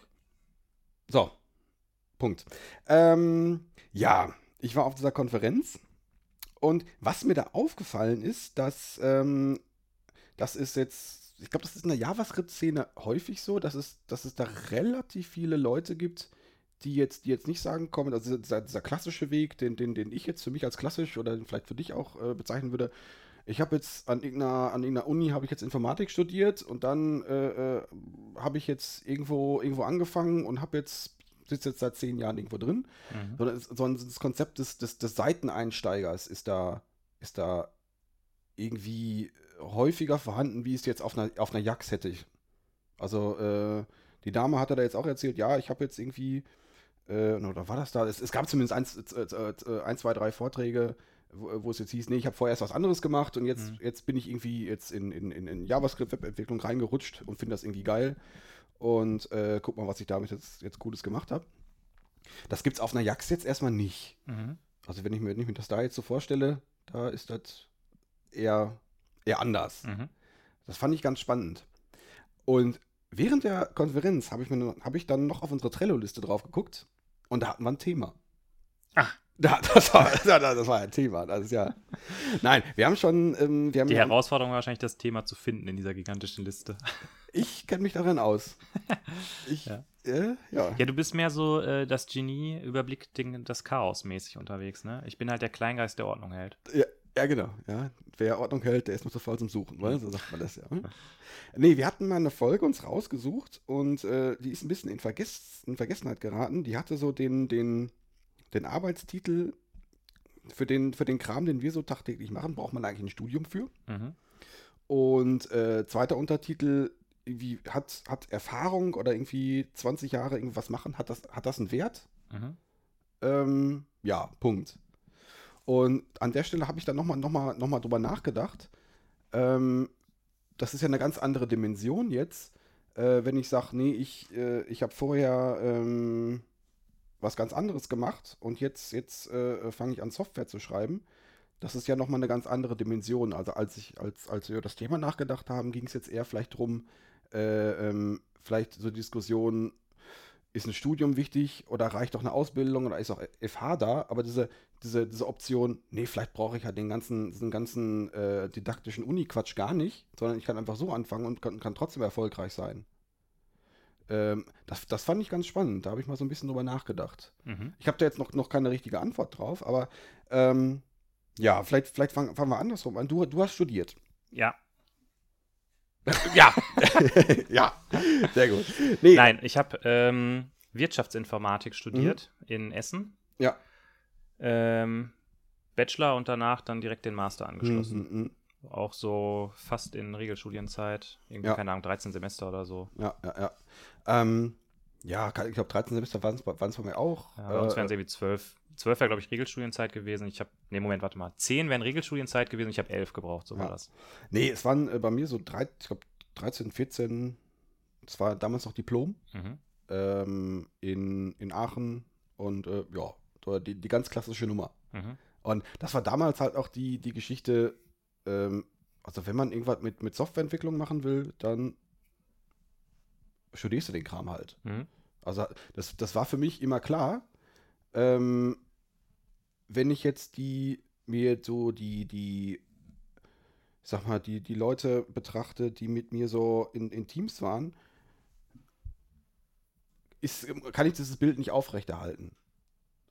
So, Punkt. Ähm, ja, ich war auf dieser Konferenz und was mir da aufgefallen ist, dass ähm, das ist jetzt, ich glaube, das ist in der JavaScript-Szene häufig so, dass es, dass es da relativ viele Leute gibt, die jetzt, die jetzt nicht sagen kommen, also dieser, dieser klassische Weg, den, den, den ich jetzt für mich als klassisch oder vielleicht für dich auch äh, bezeichnen würde, ich habe jetzt an irgendeiner, an irgendeiner Uni habe ich jetzt Informatik studiert und dann äh, äh, habe ich jetzt irgendwo, irgendwo angefangen und habe jetzt, sitze jetzt seit zehn Jahren irgendwo drin. mhm. Sondern, es- sondern das Konzept des, des, des Seiteneinsteigers ist da, ist da irgendwie häufiger vorhanden, wie es jetzt auf einer, auf einer Jax hätte. Ich. Also, äh, die Dame hatte da jetzt auch erzählt, ja, ich habe jetzt irgendwie, äh, oder war das da? Es, es gab zumindest eins, äh, äh, ein, zwei, drei Vorträge, wo, wo es jetzt hieß, nee, ich habe vorher erst was anderes gemacht und jetzt, Mhm. jetzt bin ich irgendwie jetzt in, in, in, in JavaScript-Webentwicklung reingerutscht und finde das irgendwie geil. Und äh, guck mal, was ich damit jetzt, jetzt Gutes gemacht habe. Das gibt's auf einer Jax jetzt erstmal nicht. Mhm. Also wenn ich mir, wenn ich mir das da jetzt so vorstelle, da ist das eher, eher anders. Mhm. Das fand ich ganz spannend. Und während der Konferenz habe ich, mir- hab ich dann noch auf unsere Trello-Liste drauf geguckt und da hatten wir ein Thema. Ach. Da, das, war, das, war ein Thema. Das ist ja. Nein, wir haben schon. Ähm, wir haben, Die Herausforderung war wahrscheinlich, das Thema zu finden in dieser gigantischen Liste. ich kenne mich darin aus. Ich, Ja. Äh, ja. Ja, du bist mehr so äh, das Genie, überblickt den, das Chaos mäßig unterwegs, ne? Ich bin halt der Kleingeist, der Ordnung hält. Ja, ja, genau. Ja. Wer Ordnung hält, der ist noch zu faul zum Suchen, weil so sagt man das ja. ne? Nee, wir hatten mal eine Folge uns rausgesucht und äh, die ist ein bisschen in, Vergess in Vergessenheit geraten. Die hatte so den, den, den Arbeitstitel für den, für den Kram, den wir so tagtäglich machen, braucht man eigentlich ein Studium für. Mhm. Und äh, zweiter Untertitel, irgendwie hat, hat Erfahrung oder irgendwie 20 Jahre irgendwas machen, hat das, hat das einen Wert? Mhm. Ähm, ja, Punkt. Und an der Stelle habe ich dann nochmal noch mal, noch mal drüber nachgedacht. Ähm, das ist ja eine ganz andere Dimension jetzt, äh, wenn ich sage, nee, ich, äh, ich habe vorher ähm, was ganz anderes gemacht und jetzt, jetzt äh, fange ich an, Software zu schreiben. Das ist ja nochmal eine ganz andere Dimension. Also als ich, als, als wir über das Thema nachgedacht haben, ging es jetzt eher vielleicht drum, äh, ähm, vielleicht so Diskussionen, ist ein Studium wichtig oder reicht doch eine Ausbildung oder ist auch FH da, aber diese, diese, diese Option, nee, vielleicht brauche ich ja den ganzen, diesen ganzen äh, didaktischen Uni-Quatsch gar nicht, sondern ich kann einfach so anfangen und kann, kann trotzdem erfolgreich sein. Ähm, das, das fand ich ganz spannend, da habe ich mal so ein bisschen drüber nachgedacht. Mhm. Ich habe da jetzt noch, noch keine richtige Antwort drauf, aber ähm, ja, vielleicht, vielleicht fangen, fangen wir andersrum an. Du, du hast studiert. Ja. Ja. ja. Sehr gut. Nee, Nein, ich habe ähm, Wirtschaftsinformatik studiert in Essen. Ja. Ähm, Bachelor und danach dann direkt den Master angeschlossen. Mhm, mhm. Auch so fast in Regelstudienzeit. Irgendwie, Ja. keine Ahnung, 13 Semester oder so. Ja, ja, ja. Ähm, ja, ich glaube, 13 Semester waren es bei mir auch. Ja, bei uns Äh, wären es irgendwie 12, zwölf wäre, glaube ich, Regelstudienzeit gewesen. Ich habe, nee, Moment, warte mal. Zehn wären Regelstudienzeit gewesen. Ich habe elf gebraucht, so Ja. war das. Nee, es waren äh, bei mir so drei, ich glaub, 13, 14, es war damals noch Diplom Mhm. ähm, in, in Aachen und äh, ja, die, die ganz klassische Nummer. Mhm. Und das war damals halt auch die, die Geschichte, ähm, also wenn man irgendwas mit, mit Softwareentwicklung machen will, dann studierst du den Kram halt. Mhm. Also das, das war für mich immer klar. Ähm, wenn ich jetzt die mir so die, die, ich sag mal, die, die Leute betrachte, die mit mir so in, in Teams waren, ist, kann ich dieses Bild nicht aufrechterhalten.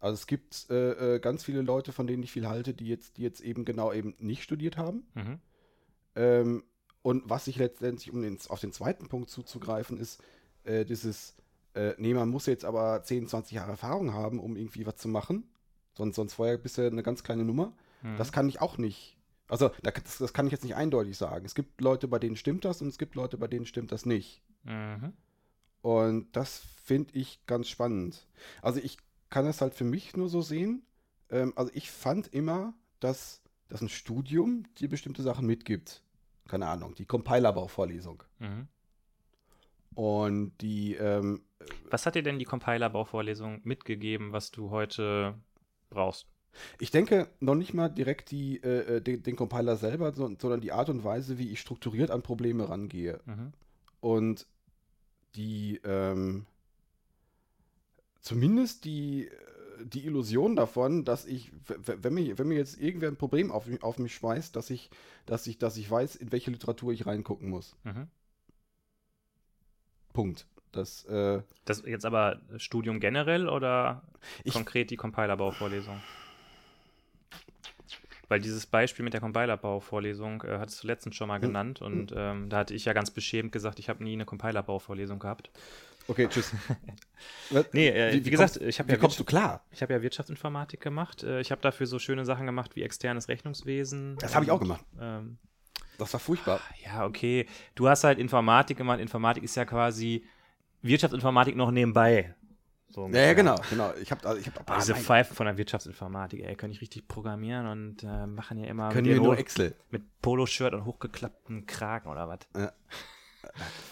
Also es gibt äh, äh, ganz viele Leute, von denen ich viel halte, die jetzt, die jetzt eben genau eben nicht studiert haben. Mhm. Ähm, und was ich letztendlich, um den, auf den zweiten Punkt zuzugreifen, ist äh, dieses, äh, nee, man muss jetzt aber 10, 20 Jahre Erfahrung haben, um irgendwie was zu machen. Sonst, sonst vorher bist du eine ganz kleine Nummer. Mhm. Das kann ich auch nicht. Also, da- das, das kann ich jetzt nicht eindeutig sagen. Es gibt Leute, bei denen stimmt das und es gibt Leute, bei denen stimmt das nicht. Mhm. Und das finde ich ganz spannend. Also ich kann das halt für mich nur so sehen. Ähm, also ich fand immer, dass, dass ein Studium dir bestimmte Sachen mitgibt. Keine Ahnung, die Compilerbauvorlesung. Mhm. Und die, ähm, Was hat dir denn die Compiler-Bauvorlesung mitgegeben, was du heute brauchst? ich denke noch nicht mal direkt die, äh, äh, den, den Compiler selber, so- sondern die Art und Weise, wie ich strukturiert an Probleme rangehe. Mhm. Und die, ähm, zumindest die, äh, die Illusion davon, dass ich, wenn mir, wenn mir jetzt irgendwer ein Problem auf, mich- auf mich schmeißt, dass ich, dass ich, dass ich weiß, in welche Literatur ich reingucken muss. Mhm. Punkt. Das, äh, Das jetzt aber Studium generell oder Ich- konkret die Compilerbauvorlesung? Weil dieses Beispiel mit der Compilerbauvorlesung äh, hattest du letztens schon mal Hm. genannt und ähm, da hatte ich ja ganz beschämt gesagt, ich habe nie eine Compilerbauvorlesung gehabt. Okay, tschüss. Nee, äh, wie, gesagt, kommst, ich habe wie ja, kommst du klar? ich hab ja Wirtschaftsinformatik gemacht. Äh, ich habe dafür so schöne Sachen gemacht wie externes Rechnungswesen. Das habe ich auch und, gemacht. Ähm, Das war furchtbar. ja, okay. Du hast halt Informatik gemacht. Informatik ist ja quasi Wirtschaftsinformatik noch nebenbei. So Ja, ja, genau, genau. Ich habe, ich hab, Aber diese Pfeifen von der Wirtschaftsinformatik, ey, können nicht richtig programmieren und äh, machen ja immer können mit, nur Excel. mit Poloshirt und hochgeklappten Kragen oder was.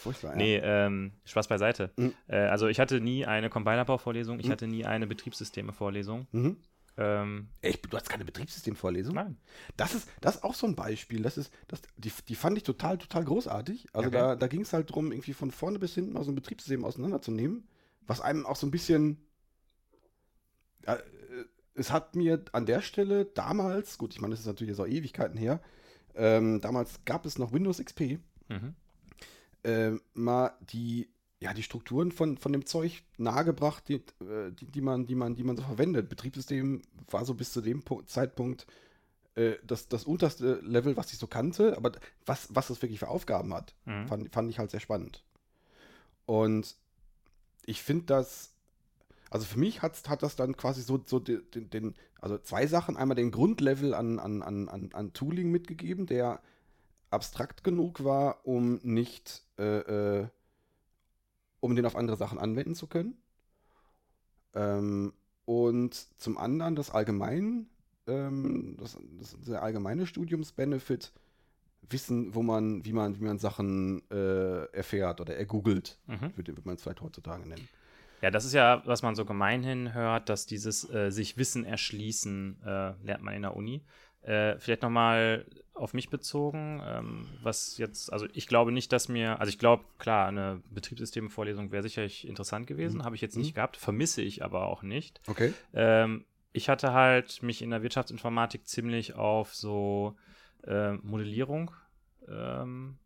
Furchtbar, ja. Nee, ähm, Spaß beiseite. Mhm. Äh, also ich hatte nie eine Compilerbau-Vorlesung, ich hatte nie eine Betriebssysteme-Vorlesung. Mhm. Ähm, ich- du hast keine Betriebssystemvorlesung? nein. Das ist, das ist auch so ein Beispiel. Das ist, das, die, die fand ich total, total großartig. Also Okay. da, da ging es halt darum, irgendwie von vorne bis hinten mal so ein Betriebssystem auseinanderzunehmen, was einem auch so ein bisschen. Ja, äh, es hat mir an der Stelle damals, gut, ich meine, das ist natürlich jetzt auch Ewigkeiten her, ähm, damals gab es noch Windows XP, Mhm. Ähm, mal die, ja, die Strukturen von, von dem Zeug nahegebracht, die, äh, die, die, man, die, man, die man so verwendet. Betriebssystem war so bis zu dem Punkt, Zeitpunkt äh, das, das unterste Level, was ich so kannte, aber was, was das wirklich für Aufgaben hat, Mhm. fand, fand ich halt sehr spannend. Und ich finde das, also für mich hat, hat das dann quasi so, so den, den, also zwei Sachen. Einmal den Grundlevel an, an, an, an Tooling mitgegeben, der abstrakt genug war, um nicht, äh, äh, um den auf andere Sachen anwenden zu können. Ähm, und zum anderen das allgemein, ähm, das, das der allgemeine Studiumsbenefit, Wissen, wo man, wie man, wie man Sachen äh, erfährt oder ergoogelt, Mhm. würde, würde man es vielleicht heutzutage nennen. Ja, das ist ja, was man so gemeinhin hört, dass dieses äh, sich Wissen erschließen äh, lernt man in der Uni. Äh, vielleicht nochmal auf mich bezogen, ähm, was jetzt, also ich glaube nicht, dass mir, also ich glaube, klar, eine Betriebssystemvorlesung wäre sicherlich interessant gewesen, Mhm. habe ich jetzt Mhm. nicht gehabt, vermisse ich aber auch nicht. Okay. Ähm, ich hatte halt mich in der Wirtschaftsinformatik ziemlich auf so äh, Modellierung ähm,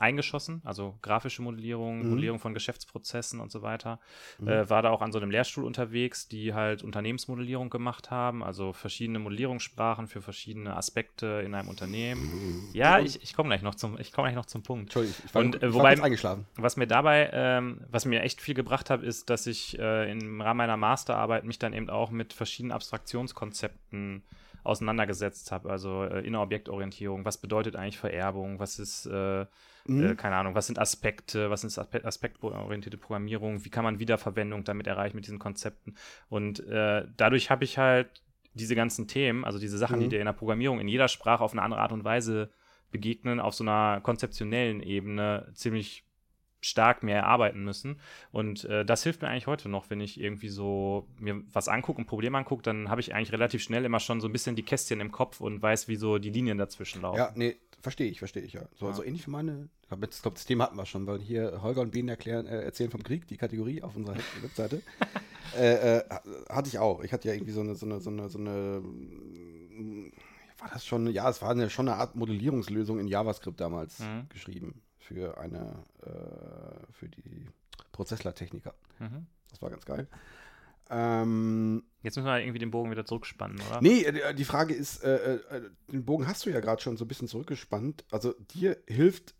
eingeschossen, also grafische Modellierung, Mhm. Modellierung von Geschäftsprozessen und so weiter. Mhm. Äh, war da auch an so einem Lehrstuhl unterwegs, die halt Unternehmensmodellierung gemacht haben, also verschiedene Modellierungssprachen für verschiedene Aspekte in einem Unternehmen. Ja, ich, ich komme gleich noch zum, ich komme gleich noch zum Punkt. Entschuldigung, ich war, Und, äh, wobei- eingeschlafen. Was mir dabei, ähm, was mir echt viel gebracht hat, ist, dass ich äh, im Rahmen meiner Masterarbeit mich dann eben auch mit verschiedenen Abstraktionskonzepten auseinandergesetzt habe. Also äh, Innerobjektorientierung, was bedeutet eigentlich Vererbung, was ist, äh, Mhm. äh, keine Ahnung, was sind Aspekte, was ist Aspe aspektorientierte Programmierung, wie kann man Wiederverwendung damit erreichen mit diesen Konzepten. Und äh, dadurch habe ich halt diese ganzen Themen, also diese Sachen, die Mhm. dir in der Programmierung in jeder Sprache auf eine andere Art und Weise begegnen, auf so einer konzeptionellen Ebene ziemlich stark mehr erarbeiten müssen. Und äh, das hilft mir eigentlich heute noch, wenn ich irgendwie so mir was angucke, ein Problem angucke, dann habe ich eigentlich relativ schnell immer schon so ein bisschen die Kästchen im Kopf und weiß, wie so die Linien dazwischen laufen. Ja, nee, verstehe ich, verstehe ich, ja. So, Ja. so ähnlich wie meine, ich glaube, das, glaub, das Thema hatten wir schon, weil hier Holger und Ben erklären, äh, erzählen vom Krieg, die Kategorie auf unserer Webseite. äh, äh, hatte ich auch. Ich hatte ja irgendwie so eine, so eine, so eine, so eine war das schon, ja, es war eine, schon eine Art Modellierungslösung in JavaScript damals Mhm. geschrieben für eine, äh, für die Prozesslertechniker. Mhm. Das war ganz geil. Ähm, Jetzt müssen wir irgendwie den Bogen wieder zurückspannen, oder? Nee, äh, die Frage ist, äh, äh, den Bogen hast du ja gerade schon so ein bisschen zurückgespannt. Also dir hilft,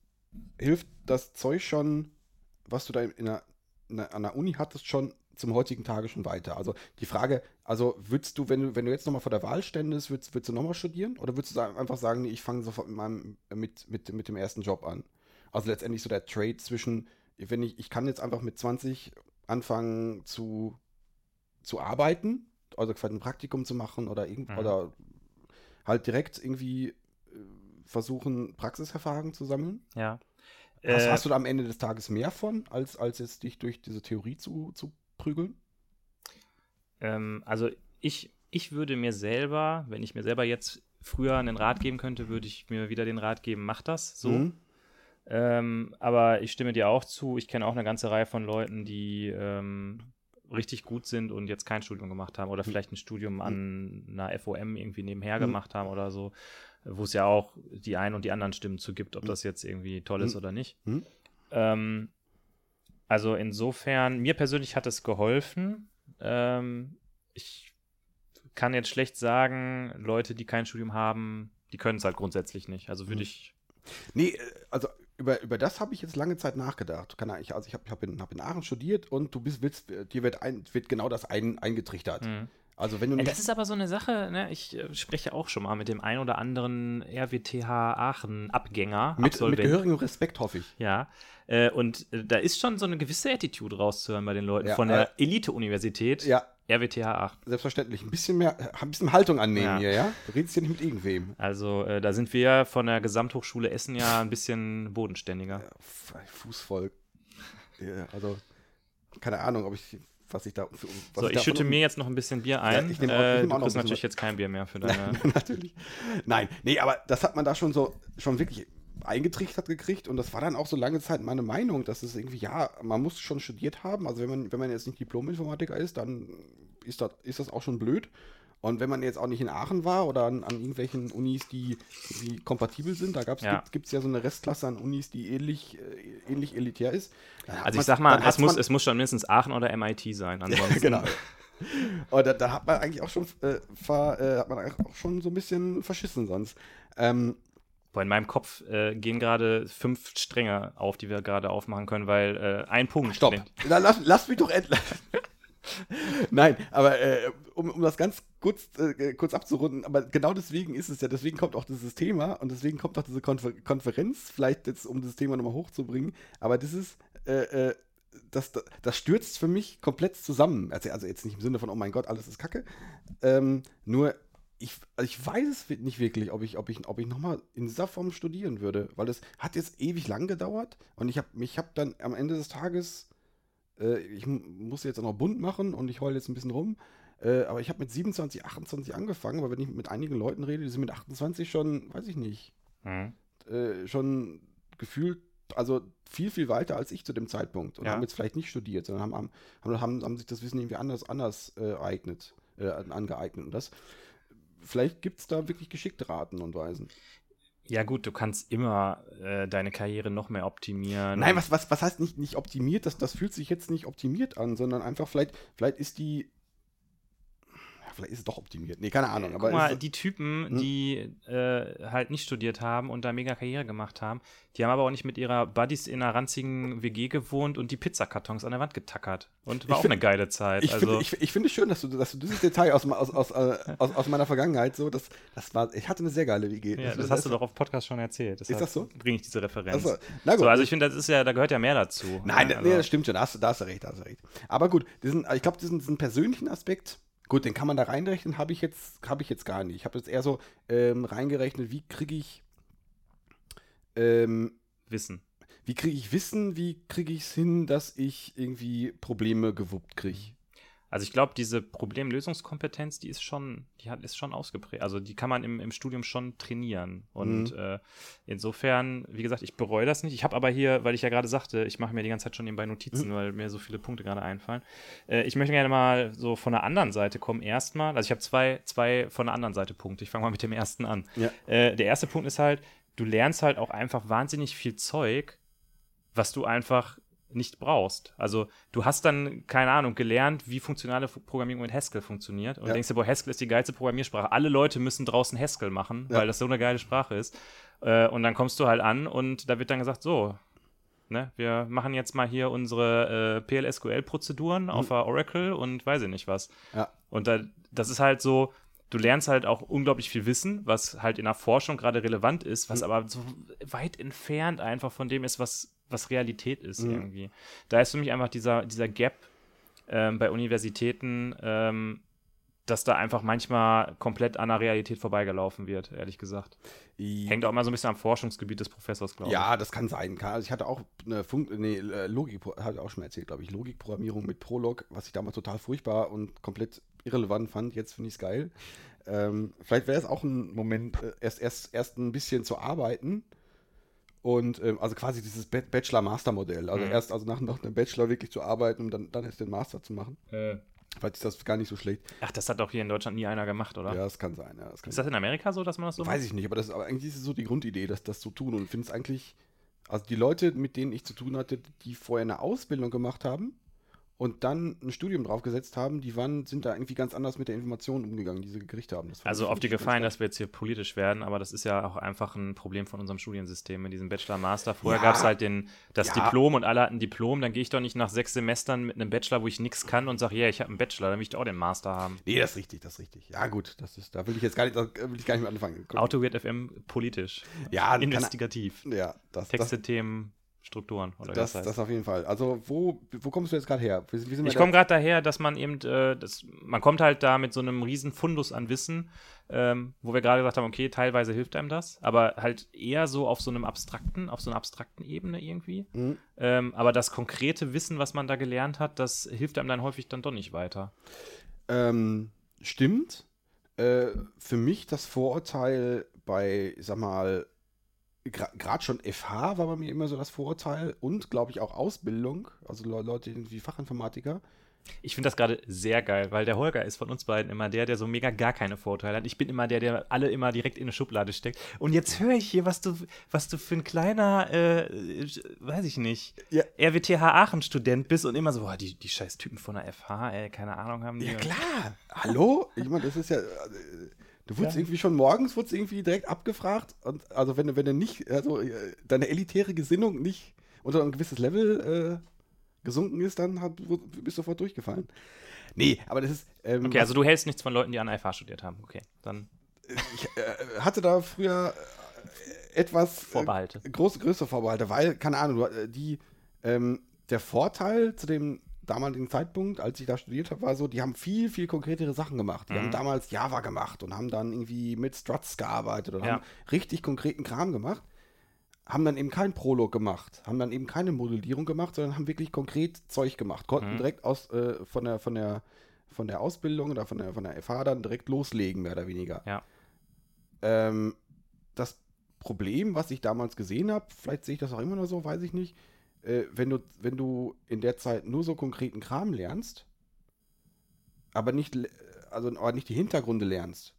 hilft das Zeug schon, was du da in der, in der, an der Uni hattest, schon zum heutigen Tage schon weiter. Also die Frage, also würdest du, wenn du, wenn du jetzt nochmal vor der Wahl ständest, würdest, würdest du nochmal studieren? Oder würdest du einfach sagen, nee, ich fange sofort mit, meinem, mit, mit, mit dem ersten Job an? Also letztendlich so der Trade zwischen, wenn ich, ich kann jetzt einfach mit 20 anfangen zu, zu arbeiten, also quasi ein Praktikum zu machen oder irgend, Mhm. oder halt direkt irgendwie äh, versuchen, Praxiserfahrung zu sammeln. Ja. Hast, Äh, hast du da am Ende des Tages mehr von, als, als jetzt dich durch diese Theorie zu, zu prügeln? Ähm, also ich, ich würde mir selber, wenn ich mir selber jetzt früher einen Rat geben könnte, würde ich mir wieder den Rat geben, mach das so. Mhm. Ähm, aber ich stimme dir auch zu. Ich kenne auch eine ganze Reihe von Leuten, die ähm, richtig gut sind und jetzt kein Studium gemacht haben oder vielleicht ein Studium an einer FOM irgendwie nebenher Mhm. gemacht haben oder so, wo es ja auch die einen und die anderen Stimmen zu gibt, ob Mhm. das jetzt irgendwie toll ist oder nicht. Ähm, also insofern, mir persönlich hat es geholfen. Ähm, ich kann jetzt schlecht sagen, Leute, die kein Studium haben, die können es halt grundsätzlich nicht. Also würde ich Nee, äh, also über, über das habe ich jetzt lange Zeit nachgedacht. Kann ich, also ich habe hab in, hab in Aachen studiert und du bist, willst, dir wird, ein, wird genau das ein, eingetrichtert. Mhm. Also wenn du das ist aber so eine Sache, ne? ich äh, spreche auch schon mal mit dem ein oder anderen RWTH Aachen-Abgänger, mit, mit gehörigem Respekt hoffe ich. Ja, äh, und äh, da ist schon so eine gewisse Attitude rauszuhören bei den Leuten Ja, von der Elite-Universität, Ja, RWTH Aachen. selbstverständlich. Ein bisschen mehr, äh, ein bisschen Haltung annehmen Ja. hier, ja? Du redest hier nicht mit irgendwem. Also äh, da sind wir von der Gesamthochschule Essen ja ein bisschen bodenständiger. F- Fußvolk. Ja, also, keine Ahnung, ob ich, was ich da. Was So, ich da schütte mir jetzt noch ein bisschen Bier ein. ich nehm auch- ich äh, nehm du auch ein kriegst natürlich jetzt kein Bier mehr für deine. Natürlich. Nein, nee, aber das hat man da schon so, schon wirklich eingetrichtert gekriegt und das war dann auch so lange Zeit meine Meinung, dass es irgendwie, ja, man muss schon studiert haben. Also wenn man, wenn man jetzt nicht Diplom-Informatiker ist, dann ist das, ist das auch schon blöd. Und wenn man jetzt auch nicht in Aachen war oder an, an irgendwelchen Unis, die, die kompatibel sind, da gab's, Ja. gibt es ja so eine Restklasse an Unis, die ähnlich, äh, ähnlich elitär ist. Also ich sag mal, es muss, es muss schon mindestens Aachen oder MIT sein. Ansonsten. genau. Und da, da hat man eigentlich auch schon, äh, ver, äh, hat man auch schon so ein bisschen verschissen sonst. Ähm, Boah, in meinem Kopf äh, gehen gerade fünf Stränge auf, die wir gerade aufmachen können, weil äh, ein Punkt. Stopp. lass, lass mich doch endlich. Nein, aber äh, um, um das ganz kurz, äh, kurz abzurunden, aber genau deswegen ist es ja, deswegen kommt auch dieses Thema und deswegen kommt auch diese Konfer Konferenz, vielleicht jetzt, um das Thema nochmal hochzubringen, aber das ist, äh, äh, das, das, stürzt für mich komplett zusammen. Also, also jetzt nicht im Sinne von, oh mein Gott, alles ist Kacke. Ähm, nur, ich, also ich weiß es nicht wirklich, ob ich, ob ich, ob ich nochmal in dieser Form studieren würde, weil es hat jetzt ewig lang gedauert und ich habe mich hab dann am Ende des Tages äh, ich mu- muss jetzt auch noch bunt machen und ich heule jetzt ein bisschen rum. Äh, aber ich habe mit 27, 28 angefangen, aber wenn ich mit einigen Leuten rede, die sind mit 28 schon, weiß ich nicht, Mhm. äh, schon gefühlt, also viel, viel weiter als ich zu dem Zeitpunkt und Ja. haben jetzt vielleicht nicht studiert, sondern haben, haben, haben, haben sich das Wissen irgendwie anders, anders äh, eignet, äh, angeeignet. Und das, vielleicht gibt es da wirklich geschickte Arten und Weisen. Ja, gut, du kannst immer äh, deine Karriere noch mehr optimieren. Nein, was, was, was heißt nicht, nicht optimiert? Das, das fühlt sich jetzt nicht optimiert an, sondern einfach vielleicht, vielleicht ist die. Vielleicht ist es doch optimiert. Nee, keine Ahnung. Guck Aber mal, es, die Typen, Hm? die äh, halt nicht studiert haben und da mega Karriere gemacht haben, die haben aber auch nicht mit ihrer Buddies in einer ranzigen WG gewohnt und die Pizzakartons an der Wand getackert. Und war Ich auch find- eine geile Zeit. ich, also, finde, ich, ich finde es schön, dass du, dass du dieses Detail aus, aus, aus, äh, aus, aus meiner Vergangenheit so, das, das war, ich hatte eine sehr geile WG. ja, das hast du doch auf Podcast schon erzählt. Ist das so? Bringe ich diese Referenz. Also, na gut. so, also ich finde, das ist ja, da gehört ja mehr dazu. Nein, Ja, nee, also- das stimmt schon, da hast, du- da hast du recht, da hast du recht. Aber gut, diesen, ich glaube, diesen, diesen persönlichen Aspekt, gut, den kann man da reinrechnen, habe ich, jetzt, hab ich jetzt gar nicht. Ich habe jetzt eher so ähm, reingerechnet, wie kriege ich, ähm, Wissen. wie kriege ich Wissen, wie kriege ich es hin, dass ich irgendwie Probleme gewuppt kriege. Also ich glaube, diese Problemlösungskompetenz, die ist schon, die hat, ist schon ausgeprägt. Also die kann man im, im Studium schon trainieren. Und Mhm. äh, insofern, wie gesagt, ich bereue das nicht. Ich habe aber hier, weil ich ja gerade sagte, ich mache mir die ganze Zeit schon nebenbei Notizen, Mhm. weil mir so viele Punkte gerade einfallen. Äh, ich möchte gerne mal so von der anderen Seite kommen erstmal. Also ich habe zwei, zwei von der anderen Seite Punkte. Ich fange mal mit dem ersten an. Ja. Äh, der erste Punkt ist halt, du lernst halt auch einfach wahnsinnig viel Zeug, was du einfach nicht brauchst. Also du hast dann, keine Ahnung, gelernt, wie funktionale Fu- Programmierung mit Haskell funktioniert und Ja. denkst dir, boah, Haskell ist die geilste Programmiersprache. Alle Leute müssen draußen Haskell machen, Ja. weil das so eine geile Sprache ist. Äh, und dann kommst du halt an und da wird dann gesagt, so, ne, wir machen jetzt mal hier unsere äh, PLSQL-Prozeduren auf der Oracle und weiß ich nicht was. Ja. Und da, das ist halt so, du lernst halt auch unglaublich viel Wissen, was halt in der Forschung gerade relevant ist, was Mhm. aber so weit entfernt einfach von dem ist, was, was Realität ist Mhm. irgendwie. Da ist für mich einfach dieser, dieser Gap ähm, bei Universitäten, ähm, dass da einfach manchmal komplett an der Realität vorbeigelaufen wird, ehrlich gesagt. Hängt auch mal so ein bisschen am Forschungsgebiet des Professors, glaube ich. Ja, das kann sein. Also ich hatte auch eine Funk nee, äh, Logik, ich auch schon erzählt, glaube ich, Logikprogrammierung mit Prolog, was ich damals total furchtbar und komplett irrelevant fand. Jetzt finde ich es geil. Ähm, vielleicht wäre es auch ein Moment, äh, erst, erst, erst ein bisschen zu arbeiten. Und ähm, also quasi dieses Ba- Bachelor-Master-Modell. Also Mhm. erst also nach, nach einem Bachelor wirklich zu arbeiten und dann, dann erst den Master zu machen. Äh, Vielleicht ist das gar nicht so schlecht. ach, das hat doch hier in Deutschland nie einer gemacht, oder? Ja, das kann sein. Ja, das kann Ist das in Amerika so, dass man das so Weiß ich nicht, aber, das, aber eigentlich ist es so die Grundidee, dass das zu tun. Und ich finde es eigentlich, also die Leute, mit denen ich zu tun hatte, die vorher eine Ausbildung gemacht haben und dann ein Studium draufgesetzt haben, die waren, sind da irgendwie ganz anders mit der Information umgegangen, die sie gekriegt haben. Das Also auf die Gefallen, dass wir jetzt hier politisch werden, aber das ist ja auch einfach ein Problem von unserem Studiensystem mit diesem Bachelor-Master. Vorher Ja. gab es halt den, das Ja. Diplom und alle hatten ein Diplom, dann gehe ich doch nicht nach sechs Semestern mit einem Bachelor, wo ich nichts kann und sage, ja, ich habe einen Bachelor, dann will ich doch auch den Master haben. Nee, das ist richtig, das ist richtig. Ja, gut, das ist, da will ich jetzt gar nicht, da will ich gar nicht mit anfangen. Autoweird FM politisch. Ja, kann- Investigativ. Ja, das, das, Texte, Themen, Strukturen oder das, das heißt. das auf jeden Fall. Also, wo, wo kommst du jetzt gerade her? Wie, wie Ich komme gerade daher, dass man eben, äh, das, man kommt halt da mit so einem riesen Fundus an Wissen, ähm, wo wir gerade gesagt haben, okay, teilweise hilft einem das, aber halt eher so auf so einem abstrakten, auf so einer abstrakten Ebene irgendwie. Mhm. Ähm, aber das konkrete Wissen, was man da gelernt hat, das hilft einem dann häufig dann doch nicht weiter. Ähm, stimmt. Äh, für mich das Vorurteil bei, sag mal, gerade schon FH war bei mir immer so das Vorurteil und glaube ich auch Ausbildung, also Le Leute wie Fachinformatiker. Ich finde das gerade sehr geil, weil der Holger ist von uns beiden immer der, der so mega gar keine Vorteile hat. Ich bin immer der, der alle immer direkt in eine Schublade steckt. Und jetzt höre ich hier, was du, was du für ein kleiner, äh, weiß ich nicht, Ja. RWTH Aachen-Student bist und immer so, boah, die, die scheiß Typen von der FH, ey, keine Ahnung haben die. Ja klar. Hallo? Ich meine, das ist ja. Äh, Du wurdest irgendwie schon morgens wurdest irgendwie direkt abgefragt und also wenn du wenn du nicht also äh, deine elitäre Gesinnung nicht unter ein gewisses Level äh, gesunken ist, dann hat, bist du sofort durchgefallen. Nee, aber das ist ähm, Okay, also du hältst nichts von Leuten, die an FH studiert haben. Okay, dann ich äh, hatte da früher äh, etwas Vorbehalte. Äh, große, größere Vorbehalte, weil, keine Ahnung, äh, die, ähm, der Vorteil zu dem damaligen Zeitpunkt, als ich da studiert habe, war so, die haben viel, viel konkretere Sachen gemacht. Die Mhm. haben damals Java gemacht und haben dann irgendwie mit Struts gearbeitet und Ja. haben richtig konkreten Kram gemacht. Haben dann eben keinen Prolog gemacht, haben dann eben keine Modellierung gemacht, sondern haben wirklich konkret Zeug gemacht. Konnten Mhm. direkt aus, äh, von, der, von, der, von der Ausbildung oder von der, von der FH dann direkt loslegen, mehr oder weniger. Ja. Ähm, das Problem, was ich damals gesehen habe, vielleicht sehe ich das auch immer noch so, weiß ich nicht, äh, wenn, du, wenn du in der Zeit nur so konkreten Kram lernst, aber nicht, also, aber nicht die Hintergründe lernst,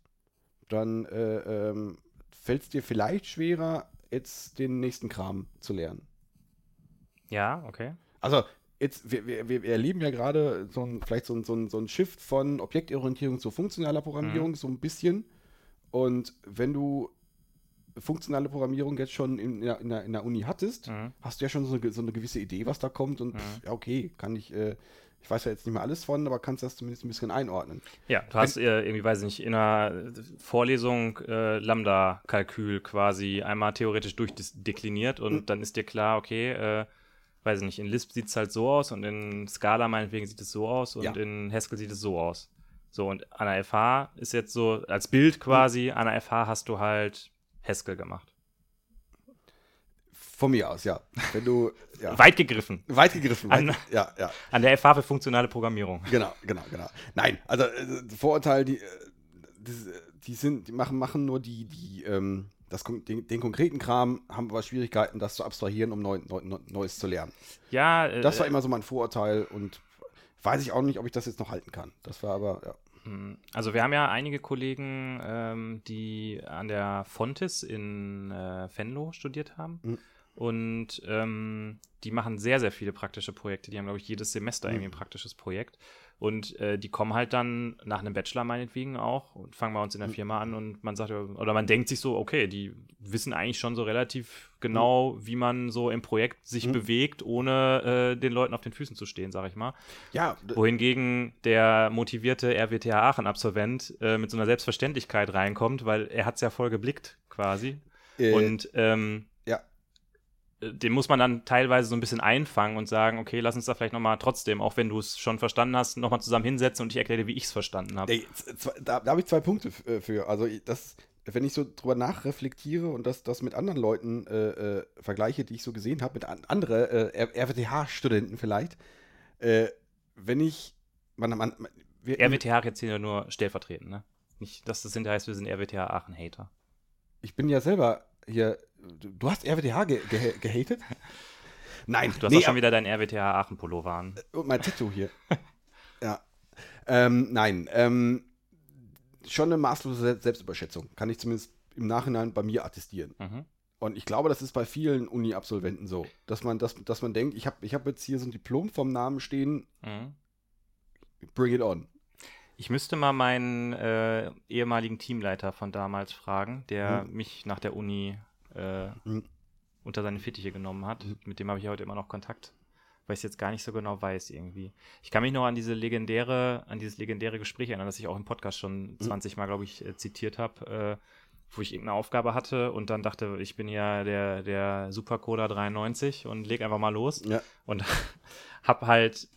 dann äh, ähm, fällt es dir vielleicht schwerer, jetzt den nächsten Kram zu lernen. ja, okay. Also, jetzt, wir, wir, wir erleben ja gerade so ein, vielleicht so ein, so, ein, so ein Shift von Objektorientierung zu funktionaler Programmierung, so ein bisschen. Und wenn du funktionale Programmierung jetzt schon in, der- in, der, in der Uni hattest, Mhm. hast du ja schon so eine, so eine gewisse Idee, was da kommt. Und pff, ja, okay, kann ich, äh, ich weiß ja jetzt nicht mehr alles von, aber kannst das zumindest ein bisschen einordnen. Ja, du hast äh, irgendwie, weiß ich nicht, in einer Vorlesung äh, Lambda-Kalkül quasi einmal theoretisch durchdekliniert und Mhm. dann ist dir klar, okay, äh, weiß ich nicht, in Lisp sieht es halt so aus und in Scala meinetwegen sieht es so aus und Ja. in Haskell sieht es so aus. So, und an der FH ist jetzt so, als Bild quasi, an der FH hast du halt Haskell gemacht. Von mir aus, ja. Wenn du, ja. Weit gegriffen. Weit gegriffen. An- Weit, ja, ja. An der FH für funktionale Programmierung. Genau, genau, genau. Nein, also äh, Vorurteil, die, äh, die, die sind, die machen, machen nur die, die, ähm, das, den, den konkreten Kram, haben aber Schwierigkeiten, das zu abstrahieren, um neu, neu, Neues zu lernen. Ja, äh, Das war immer so mein Vorurteil und weiß ich auch nicht, ob ich das jetzt noch halten kann. Das war aber, ja. Also wir haben ja einige Kollegen, ähm, die an der Fontis in äh, Venlo studiert haben. Mhm. Und ähm, die machen sehr, sehr viele praktische Projekte. Die haben, glaube ich, jedes Semester Mhm. irgendwie ein praktisches Projekt. Und äh, die kommen halt dann nach einem Bachelor meinetwegen auch und fangen bei uns in der Mhm. Firma an und man sagt, oder man denkt sich so, okay, die wissen eigentlich schon so relativ genau, wie man so im Projekt sich Mhm. bewegt, ohne äh, den Leuten auf den Füßen zu stehen, sag ich mal. Ja, Wohingegen der motivierte RWTH Aachen-Absolvent äh, mit so einer Selbstverständlichkeit reinkommt, weil er hat es ja voll geblickt quasi. äh, Und ähm, äh, den muss man dann teilweise so ein bisschen einfangen und sagen, okay, lass uns da vielleicht nochmal trotzdem, auch wenn du es schon verstanden hast, nochmal zusammen hinsetzen und ich erkläre dir, wie ich es verstanden habe. Ey, da, da habe ich zwei Punkte äh, für. Also das, wenn ich so drüber nachreflektiere und das, das mit anderen Leuten äh, äh, vergleiche, die ich so gesehen habe, mit an, andere äh, RWTH-Studenten vielleicht, äh, wenn ich man, man, wir, RWTH jetzt hier nur stellvertretend, ne? Nicht, dass das hinterher heißt, wir sind RWTH Aachen-Hater. ich bin ja selber hier. Du, hast RWTH ge, ge, gehatet? Nein, Du hast nee, auch schon wieder deinen RWTH Aachen-Pullover an. Und mein Tattoo hier. ja. Ähm, nein, ähm, schon eine maßlose Se- Selbstüberschätzung. Kann ich zumindest im Nachhinein bei mir attestieren. Mhm. Und ich glaube, das ist bei vielen Uni-Absolventen so, dass man, dass, dass man denkt, ich habe ich hab jetzt hier so ein Diplom vom Namen stehen, Mhm. bring it on. Ich müsste mal meinen äh, ehemaligen Teamleiter von damals fragen, der mich nach der Uni äh, Mhm. unter seine Fittiche genommen hat. Mit dem habe ich heute immer noch Kontakt, weil ich es jetzt gar nicht so genau weiß irgendwie. Ich kann mich noch an diese legendäre, an dieses legendäre Gespräch erinnern, das ich auch im Podcast schon 20 Mal, glaube ich, äh, zitiert habe, äh, wo ich irgendeine Aufgabe hatte und dann dachte, ich bin ja der, der Supercoder 93 und leg einfach mal los. Ja, Und habe halt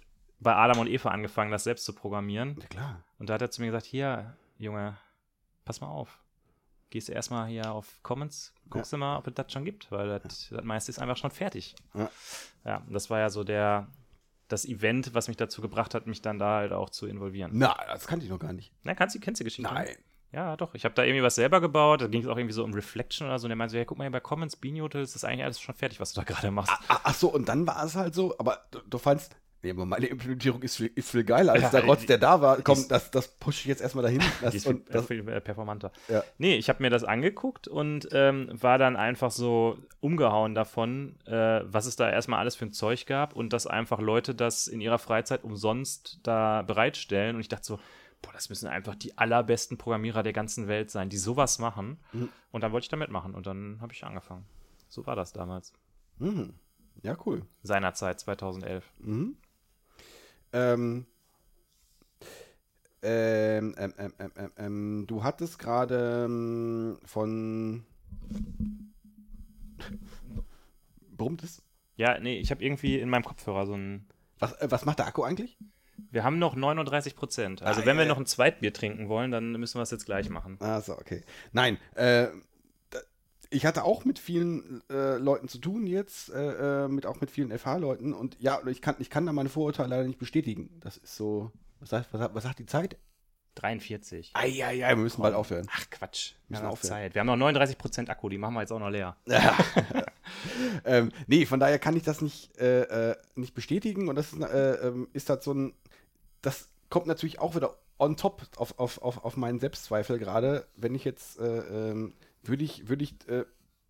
bei Adam und Eva angefangen, das selbst zu programmieren. ja klar. Und da hat er zu mir gesagt, hier, Junge, pass mal auf. Gehst du erstmal hier auf Comments, guckst du mal, ob es das schon gibt, weil das, das meiste ist einfach schon fertig. Ja. Ja, das war ja so der, das Event, was mich dazu gebracht hat, mich dann da halt auch zu involvieren. Na, das kannte ich noch gar nicht. Na, kannst du, kennst du die Geschichte? Nein. Ja, doch. Ich habe da irgendwie was selber gebaut. Da ging es auch irgendwie so um Reflection oder so. Und der meinte so, ja, guck mal hier bei Comments, Beanutils, ist eigentlich alles schon fertig, was du da gerade machst. Ah, ach so, und dann war es halt so, aber du, du fandst, nee, aber meine Implementierung ist viel, ist viel geiler als Ja, der Rotz, der da war. Komm, das, das pushe ich jetzt erstmal dahin. Das, ist viel, und das, viel äh, performanter. Ja. Nee, ich habe mir das angeguckt und ähm, war dann einfach so umgehauen davon, äh, was es da erstmal alles für ein Zeug gab und dass einfach Leute das in ihrer Freizeit umsonst da bereitstellen. Und ich dachte so, boah, das müssen einfach die allerbesten Programmierer der ganzen Welt sein, die sowas machen. Mhm. Und dann wollte ich da mitmachen und dann habe ich angefangen. So war das damals. Mhm. Ja, cool. Seinerzeit, 2011. Mhm. Ähm, ähm, ähm, ähm, ähm, ähm, ähm, du hattest gerade ähm, von. Brummt es? Ja, nee, ich habe irgendwie in meinem Kopfhörer so ein. Was, äh, was macht der Akku eigentlich? Wir haben noch 39 Prozent. Also, Ah, wenn ja, wir ja. noch ein Zweitbier trinken wollen, dann müssen wir es jetzt gleich machen. Ah, so, okay. Nein, äh, ich hatte auch mit vielen äh, Leuten zu tun jetzt, äh, äh, mit, auch mit vielen FH-Leuten und ja, ich kann, ich kann da meine Vorurteile leider nicht bestätigen. Das ist so. Was sagt, was, sagt- was sagt die Zeit? 43. Eieiei, wir müssen bald aufhören. Ach Quatsch, wir Müssen haben noch aufhören. Zeit. Wir haben noch 39% Akku, die machen wir jetzt auch noch leer. ähm, nee, von daher kann ich das nicht, äh, äh, nicht bestätigen und das ist, äh, ähm, ist halt so ein, das kommt natürlich auch wieder on top auf, auf, auf, auf meinen Selbstzweifel gerade, wenn ich jetzt, äh, ähm, würde ich, würde ich äh,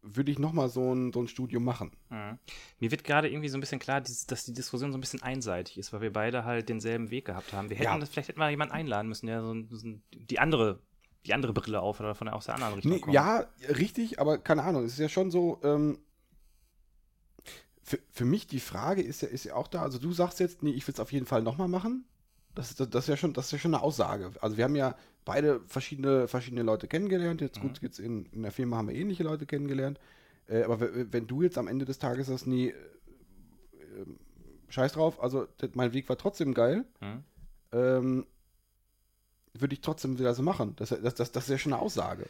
würde ich nochmal so ein, so ein Studium machen. Mhm. Mir wird gerade irgendwie so ein bisschen klar, dass die Diskussion so ein bisschen einseitig ist, weil wir beide halt denselben Weg gehabt haben. Wir hätten Ja. das, vielleicht hätten wir jemanden einladen müssen, der so, so die andere, die andere Brille auf oder von der, aus der anderen Richtung Nee, kommt. ja, richtig, aber keine Ahnung. Es ist ja schon so, ähm, für, für mich die Frage ist ja, ist ja auch da, also du sagst jetzt, nee, ich will es auf jeden Fall nochmal machen. Das, ist- das, ist ja schon, das ist ja schon eine Aussage. Also wir haben ja beide verschiedene, verschiedene Leute kennengelernt. Jetzt gut, jetzt in, in der Firma haben wir ähnliche Leute kennengelernt. Äh, aber wenn du jetzt am Ende des Tages sagst, nee, äh, ähm, scheiß drauf, also das, mein Weg war trotzdem geil, Mhm. ähm, würde ich trotzdem wieder so machen. Das, das, das, das ist ja schon eine Aussage.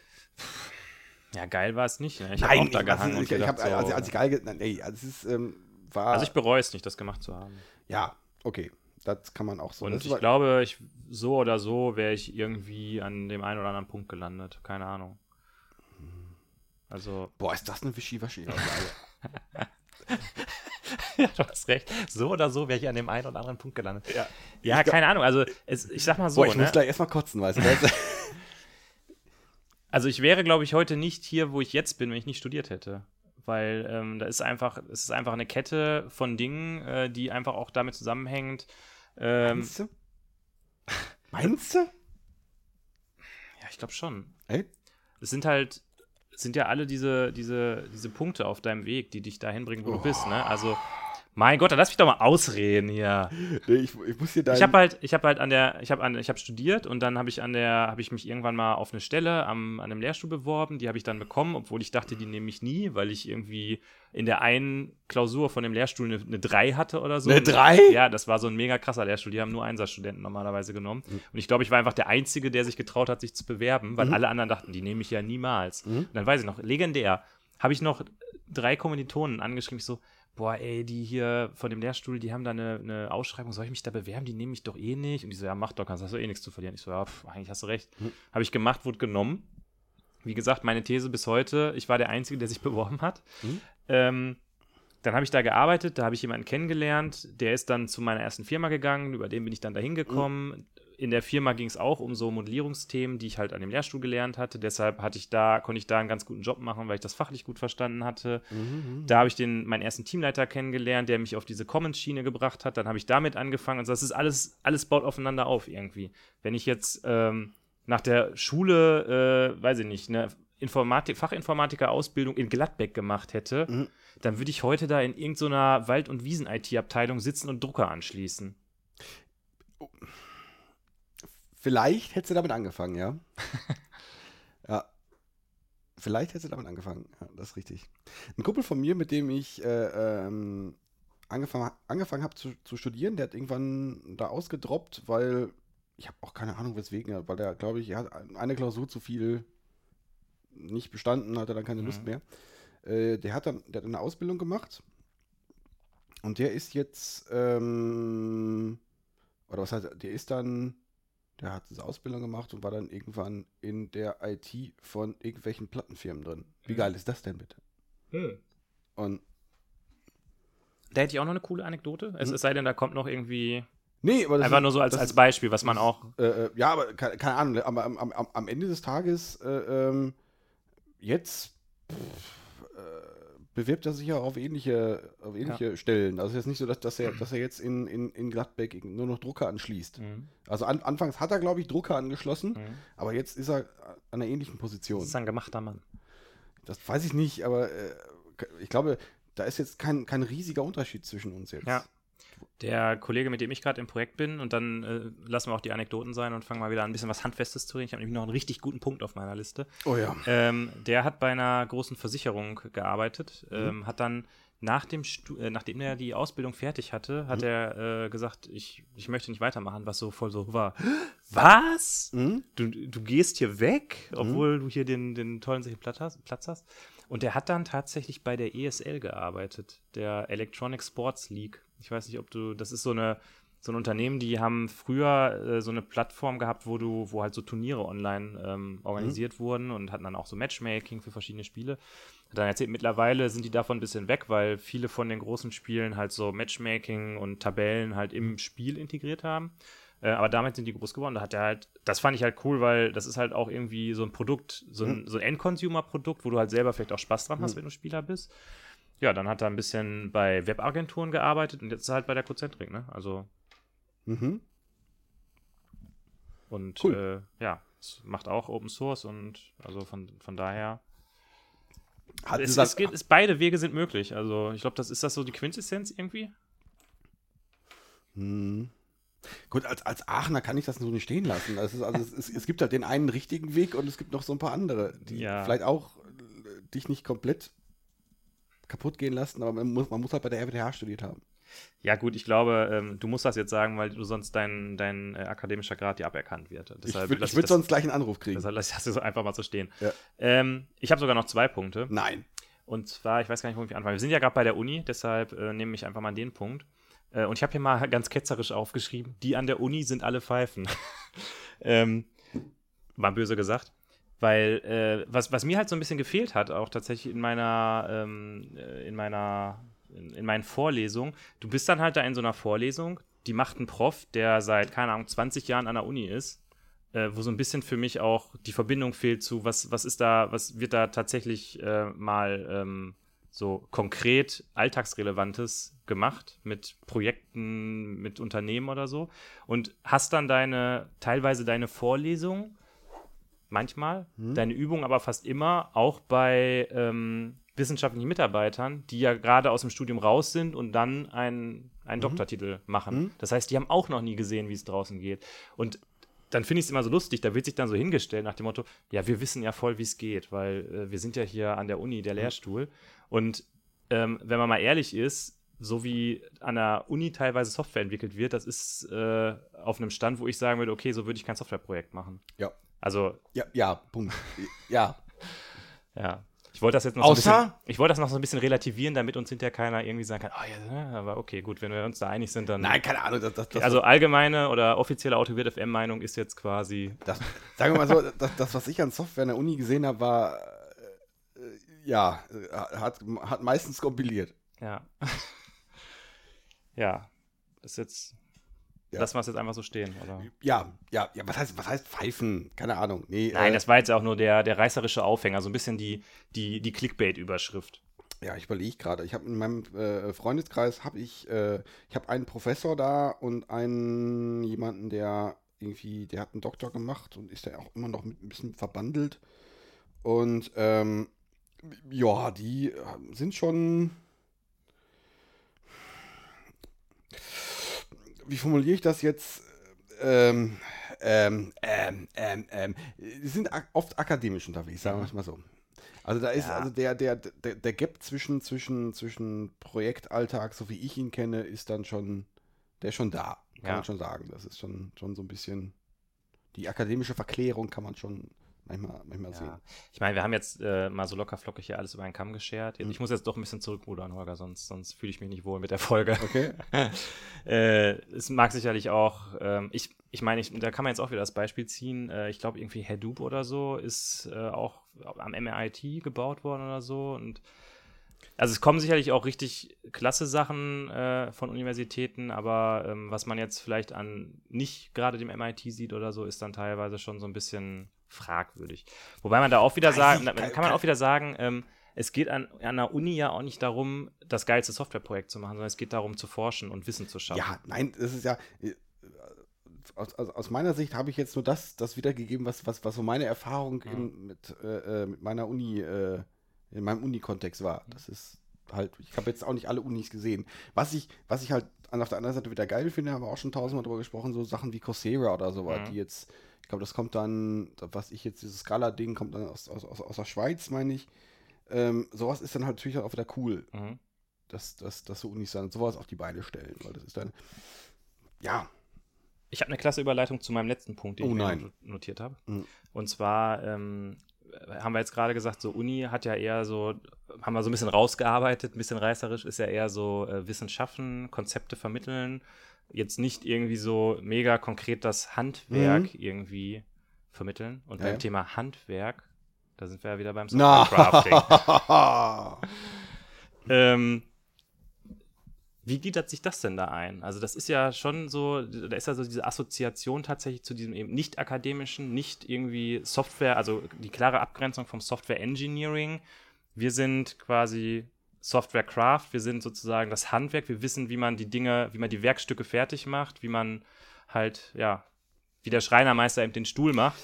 Ja, geil war es nicht. Ne? Ich habe auch da gehangen also, und ich, ich hab, so, als, als ich geil, ge- nein, nee, also ist, ähm, war, also ich bereue es nicht, das gemacht zu haben. ja, okay, das kann man auch so. Und ich glaube, ich, so oder so wäre ich irgendwie an dem einen oder anderen Punkt gelandet. Keine Ahnung. Also, boah, ist das eine Wischiwaschi-Aussage. ja, du hast recht. So oder so wäre ich an dem einen oder anderen Punkt gelandet. ja. Ja, glaub- keine Ahnung. Also, es, ich sag mal so. Boah, ich ne? muss gleich erstmal kotzen, weißt du. Also ich wäre, glaube ich, heute nicht hier, wo ich jetzt bin, wenn ich nicht studiert hätte. Weil ähm, da ist einfach, es ist einfach eine Kette von Dingen, äh, die einfach auch damit zusammenhängt. Ähm, Meinst du? Meinst du? ja, ich glaube schon. Ey? Es sind halt, es sind ja alle diese, diese, diese Punkte auf deinem Weg, die dich dahin bringen, wo du bist, ne? Also, mein Gott, dann lass mich doch mal ausreden hier. Nee, ich, ich muss hier dein... Ich habe halt, ich habe halt an der, ich habe an, ich habe studiert und dann habe ich an der, habe ich mich irgendwann mal auf eine Stelle am, an einem Lehrstuhl beworben. Die habe ich dann bekommen, obwohl ich dachte, die nehme ich nie, weil ich irgendwie in der einen Klausur von dem Lehrstuhl eine, eine 3 hatte oder so. Eine 3? Ja, das war so ein mega krasser Lehrstuhl. Die haben nur Einsatzstudenten normalerweise genommen. Und ich glaube, ich war einfach der Einzige, der sich getraut hat, sich zu bewerben, weil alle anderen dachten, die nehme ich ja niemals. Und dann weiß ich noch, legendär, habe ich noch drei Kommilitonen angeschrieben, ich so, boah, ey, die hier von dem Lehrstuhl, die haben da eine, eine Ausschreibung, soll ich mich da bewerben? Die nehme ich doch eh nicht. Und die so, ja, mach doch, kannst hast du eh nichts zu verlieren. Ich so, ja, pf, eigentlich hast du recht. Habe ich gemacht, wurde genommen. Wie gesagt, meine These bis heute, ich war der Einzige, der sich beworben hat. Ähm, dann habe ich da gearbeitet, da habe ich jemanden kennengelernt, der ist dann zu meiner ersten Firma gegangen, über den bin ich dann dahin gekommen. In der Firma ging es auch um so Modellierungsthemen, die ich halt an dem Lehrstuhl gelernt hatte. Deshalb hatte ich da, konnte ich da einen ganz guten Job machen, weil ich das fachlich gut verstanden hatte. Da habe ich den, meinen ersten Teamleiter kennengelernt, der mich auf diese Commons-Schiene gebracht hat. Dann habe ich damit angefangen. Also das ist alles, alles baut aufeinander auf irgendwie. Wenn ich jetzt ähm, nach der Schule, äh, weiß ich nicht, eine Informatik, Fachinformatiker-Ausbildung in Gladbeck gemacht hätte, dann würde ich heute da in irgendeiner Wald- und Wiesen-IT-Abteilung sitzen und Drucker anschließen. Vielleicht hättest du damit angefangen, ja. ja. Vielleicht hättest du damit angefangen. Ja, das ist richtig. Ein Kumpel von mir, mit dem ich äh, ähm, angefangen, angefangen habe zu, zu studieren, der hat irgendwann da ausgedroppt, weil ich habe auch keine Ahnung weswegen, weil der, glaube ich, er hat eine Klausur zu viel nicht bestanden, hatte dann keine Lust Mhm. mehr. Äh, der hat dann der hat eine Ausbildung gemacht und der ist jetzt, ähm, oder was heißt, der ist dann, der hat diese Ausbildung gemacht und war dann irgendwann in der IT von irgendwelchen Plattenfirmen drin. Wie Mhm. geil ist das denn bitte? Und Da hätte ich auch noch eine coole Anekdote. Es, es sei denn, da kommt noch irgendwie. nee, aber das Einfach ist- nur so als, als Beispiel, was man auch. Äh, äh, ja, aber keine, keine Ahnung, aber am, am, am- am Ende des Tages, äh, ähm, jetzt pff, äh, bewirbt er sich ja auf ähnliche, auf ähnliche Stellen. Also es ist jetzt nicht so, dass, dass, er, dass er jetzt in, in, in Gladbeck nur noch Drucker anschließt. Mhm. Also an, anfangs hat er, glaube ich, Drucker angeschlossen, Mhm. aber jetzt ist er an einer ähnlichen Das Position. ist ein gemachter Mann. Das weiß ich nicht, aber äh, ich glaube, da ist jetzt kein, kein riesiger Unterschied zwischen uns jetzt. Ja. Der Kollege, mit dem ich gerade im Projekt bin, und dann äh, lassen wir auch die Anekdoten sein und fangen mal wieder an, ein bisschen was Handfestes zu reden. Ich habe nämlich noch einen richtig guten Punkt auf meiner Liste. Oh ja. Ähm, der hat bei einer großen Versicherung gearbeitet, Mhm. ähm, hat dann nach dem Stu äh, nachdem er die Ausbildung fertig hatte, hat Mhm. er äh, gesagt, ich, ich möchte nicht weitermachen, was so voll so war. Was? Mhm. Du, du gehst hier weg, obwohl du hier den, den tollen sicheren Platz hast. Und der hat dann tatsächlich bei der ESL gearbeitet, der Electronic Sports League. Ich weiß nicht, ob du, das ist so eine so ein Unternehmen, die haben früher äh, so eine Plattform gehabt, wo du, wo halt so Turniere online ähm, organisiert wurden und hatten dann auch so Matchmaking für verschiedene Spiele. Hat dann erzählt, mittlerweile sind die davon ein bisschen weg, weil viele von den großen Spielen halt so Matchmaking und Tabellen halt im Spiel integriert haben. Äh, aber damit sind die groß geworden. Da hat er halt, das fand ich halt cool, weil das ist halt auch irgendwie so ein Produkt, so ein, so ein End-Consumer-Produkt, wo du halt selber vielleicht auch Spaß dran hast, wenn du Spieler bist. Ja, dann hat er ein bisschen bei Webagenturen gearbeitet und jetzt ist er halt bei der Cozentrik, ne? Also, Mhm. und Cool. äh, ja, es macht auch Open Source und also von, von daher. Hat Es, es geht, es, beide Wege sind möglich. Also, ich glaube, das ist das so die Quintessenz irgendwie. Hm. Gut, als, als Aachener kann ich das so nicht stehen lassen. Ist, also es, es, es gibt halt den einen richtigen Weg und es gibt noch so ein paar andere, die Ja. vielleicht auch äh, dich nicht komplett kaputt gehen lassen, aber man muss, man muss halt bei der RWTH studiert haben. Ja, gut, ich glaube, ähm, du musst das jetzt sagen, weil du sonst dein, dein äh, akademischer Grad dir aberkannt wird. Ich Deshalb würde ich würd das- sonst gleich einen Anruf kriegen. Deshalb lass ich das so einfach mal so stehen. Ja. Ähm, ich habe sogar noch zwei Punkte. Nein. Und zwar, ich weiß gar nicht, wo ich anfangen. Wir sind ja gerade bei der Uni, deshalb äh, nehme ich einfach mal den Punkt. Äh, und ich habe hier mal ganz ketzerisch aufgeschrieben, die an der Uni sind alle Pfeifen. ähm, war böse gesagt. Weil, äh, was, was mir halt so ein bisschen gefehlt hat, auch tatsächlich in meiner, ähm, äh, in meiner, in, in meinen Vorlesungen, du bist dann halt da in so einer Vorlesung, die macht ein Prof, der seit, keine Ahnung, 20 Jahren an der Uni ist, äh, wo so ein bisschen für mich auch die Verbindung fehlt zu, was, was ist da, was wird da tatsächlich äh, mal ähm, so konkret Alltagsrelevantes gemacht mit Projekten, mit Unternehmen oder so. Und hast dann deine, teilweise deine Vorlesung, manchmal, deine Übung aber fast immer, auch bei ähm, wissenschaftlichen Mitarbeitern, die ja gerade aus dem Studium raus sind und dann einen, einen Doktortitel machen. Das heißt, die haben auch noch nie gesehen, wie es draußen geht. Und dann finde ich es immer so lustig, da wird sich dann so hingestellt nach dem Motto, ja, wir wissen ja voll, wie es geht, weil äh, wir sind ja hier an der Uni, der Lehrstuhl. Und ähm, wenn man mal ehrlich ist, so wie an der Uni teilweise Software entwickelt wird, das ist äh, auf einem Stand, wo ich sagen würde, okay, so würde ich kein Softwareprojekt machen. Ja. Also, Ja, ja, Punkt. Ja. ja. Ich wollte das jetzt noch so ein Außer- bisschen, ich wollte das noch so ein bisschen relativieren, damit uns hinterher keiner irgendwie sagen kann, oh ja, aber okay, gut, wenn wir uns da einig sind, dann. Nein, keine Ahnung. Das, das, das, also allgemeine oder offizielle Autowirt FM-Meinung ist jetzt quasi. das, sagen wir mal so, das, was ich an Software in der Uni gesehen habe, war, äh, äh, ja, äh, hat, hat meistens kompiliert. Ja. ja. Ist jetzt. Ja. Lassen wir es jetzt einfach so stehen, oder? Ja, ja, ja, was heißt, was heißt pfeifen? Keine Ahnung. Nee, Nein, äh, das war jetzt auch nur der, der reißerische Aufhänger, so ein bisschen die, die, die Clickbait-Überschrift. Ja, ich überlege gerade. Ich habe in meinem äh, Freundeskreis habe ich, äh, ich habe einen Professor da und einen jemanden, der irgendwie, der hat einen Doktor gemacht und ist ja auch immer noch mit ein bisschen verbandelt. Und ähm, ja, die äh, sind schon. Wie formuliere ich das jetzt? Ähm, ähm, ähm, ähm, ähm, die sind ak oft akademisch unterwegs, sagen wir es mal so. Also da ist Ja. also der, der, der, der Gap zwischen, zwischen, zwischen Projektalltag, so wie ich ihn kenne, ist dann schon, der ist schon da, kann Ja. man schon sagen. Das ist schon, schon so ein bisschen, die akademische Verklärung kann man schon manchmal, manchmal sehen. Ja. Ich meine, wir haben jetzt äh, mal so locker flockig hier alles über einen Kamm geschert. Mhm. Ich muss jetzt doch ein bisschen zurückrudern, Holger, sonst, sonst fühle ich mich nicht wohl mit der Folge. Okay? äh, es mag sicherlich auch, ähm, ich, ich meine, ich, da kann man jetzt auch wieder das Beispiel ziehen. Äh, ich glaube, irgendwie Hadoop oder so ist äh, auch am MRIT gebaut worden oder so. Und also es kommen sicherlich auch richtig klasse Sachen äh, von Universitäten, aber ähm, was man jetzt vielleicht an nicht gerade dem MIT sieht oder so, ist dann teilweise schon so ein bisschen fragwürdig. Wobei man da auch wieder sagen, kann- man auch wieder sagen, ähm, es geht an, an der Uni ja auch nicht darum, das geilste Softwareprojekt zu machen, sondern es geht darum zu forschen und Wissen zu schaffen. Ja, nein, das ist ja. äh, Aus, aus, meiner Sicht habe ich jetzt nur das, das wiedergegeben, was, was, was so meine Erfahrung in, mit, äh, äh, mit meiner Uni, äh, in meinem Uni-Kontext war. Das ist halt, ich habe jetzt auch nicht alle Unis gesehen. Was ich, was ich halt auf der anderen Seite wieder geil finde, haben wir auch schon tausendmal drüber gesprochen, so Sachen wie Coursera oder sowas, Mhm. die jetzt, ich glaube, das kommt dann, was ich jetzt, dieses Scala-Ding kommt dann aus, aus, aus, aus der Schweiz, meine ich. Ähm, sowas ist dann halt natürlich auch wieder cool Mhm. dass, dass, dass so Unis dann sowas auf die Beine stellen, weil das ist dann, ja, Ich habe eine klasse Überleitung zu meinem letzten Punkt, den Oh ich nein. not- notiert habe. Mhm. Und zwar ähm, haben wir jetzt gerade gesagt, so Uni hat ja eher so, haben wir so ein bisschen rausgearbeitet, ein bisschen reißerisch, ist ja eher so äh, Wissen schaffen, Konzepte vermitteln, jetzt nicht irgendwie so mega konkret das Handwerk irgendwie vermitteln. Und Ja, beim ja. Thema Handwerk, da sind wir ja wieder beim Software-Crafting. ähm, wie gliedert sich das denn da ein? Also das ist ja schon so, da ist ja so diese Assoziation tatsächlich zu diesem eben nicht akademischen, nicht irgendwie Software, also die klare Abgrenzung vom Software Engineering. Wir sind quasi Software Craft, wir sind sozusagen das Handwerk, wir wissen, wie man die Dinge, wie man die Werkstücke fertig macht, wie man halt, ja, wie der Schreinermeister eben den Stuhl macht.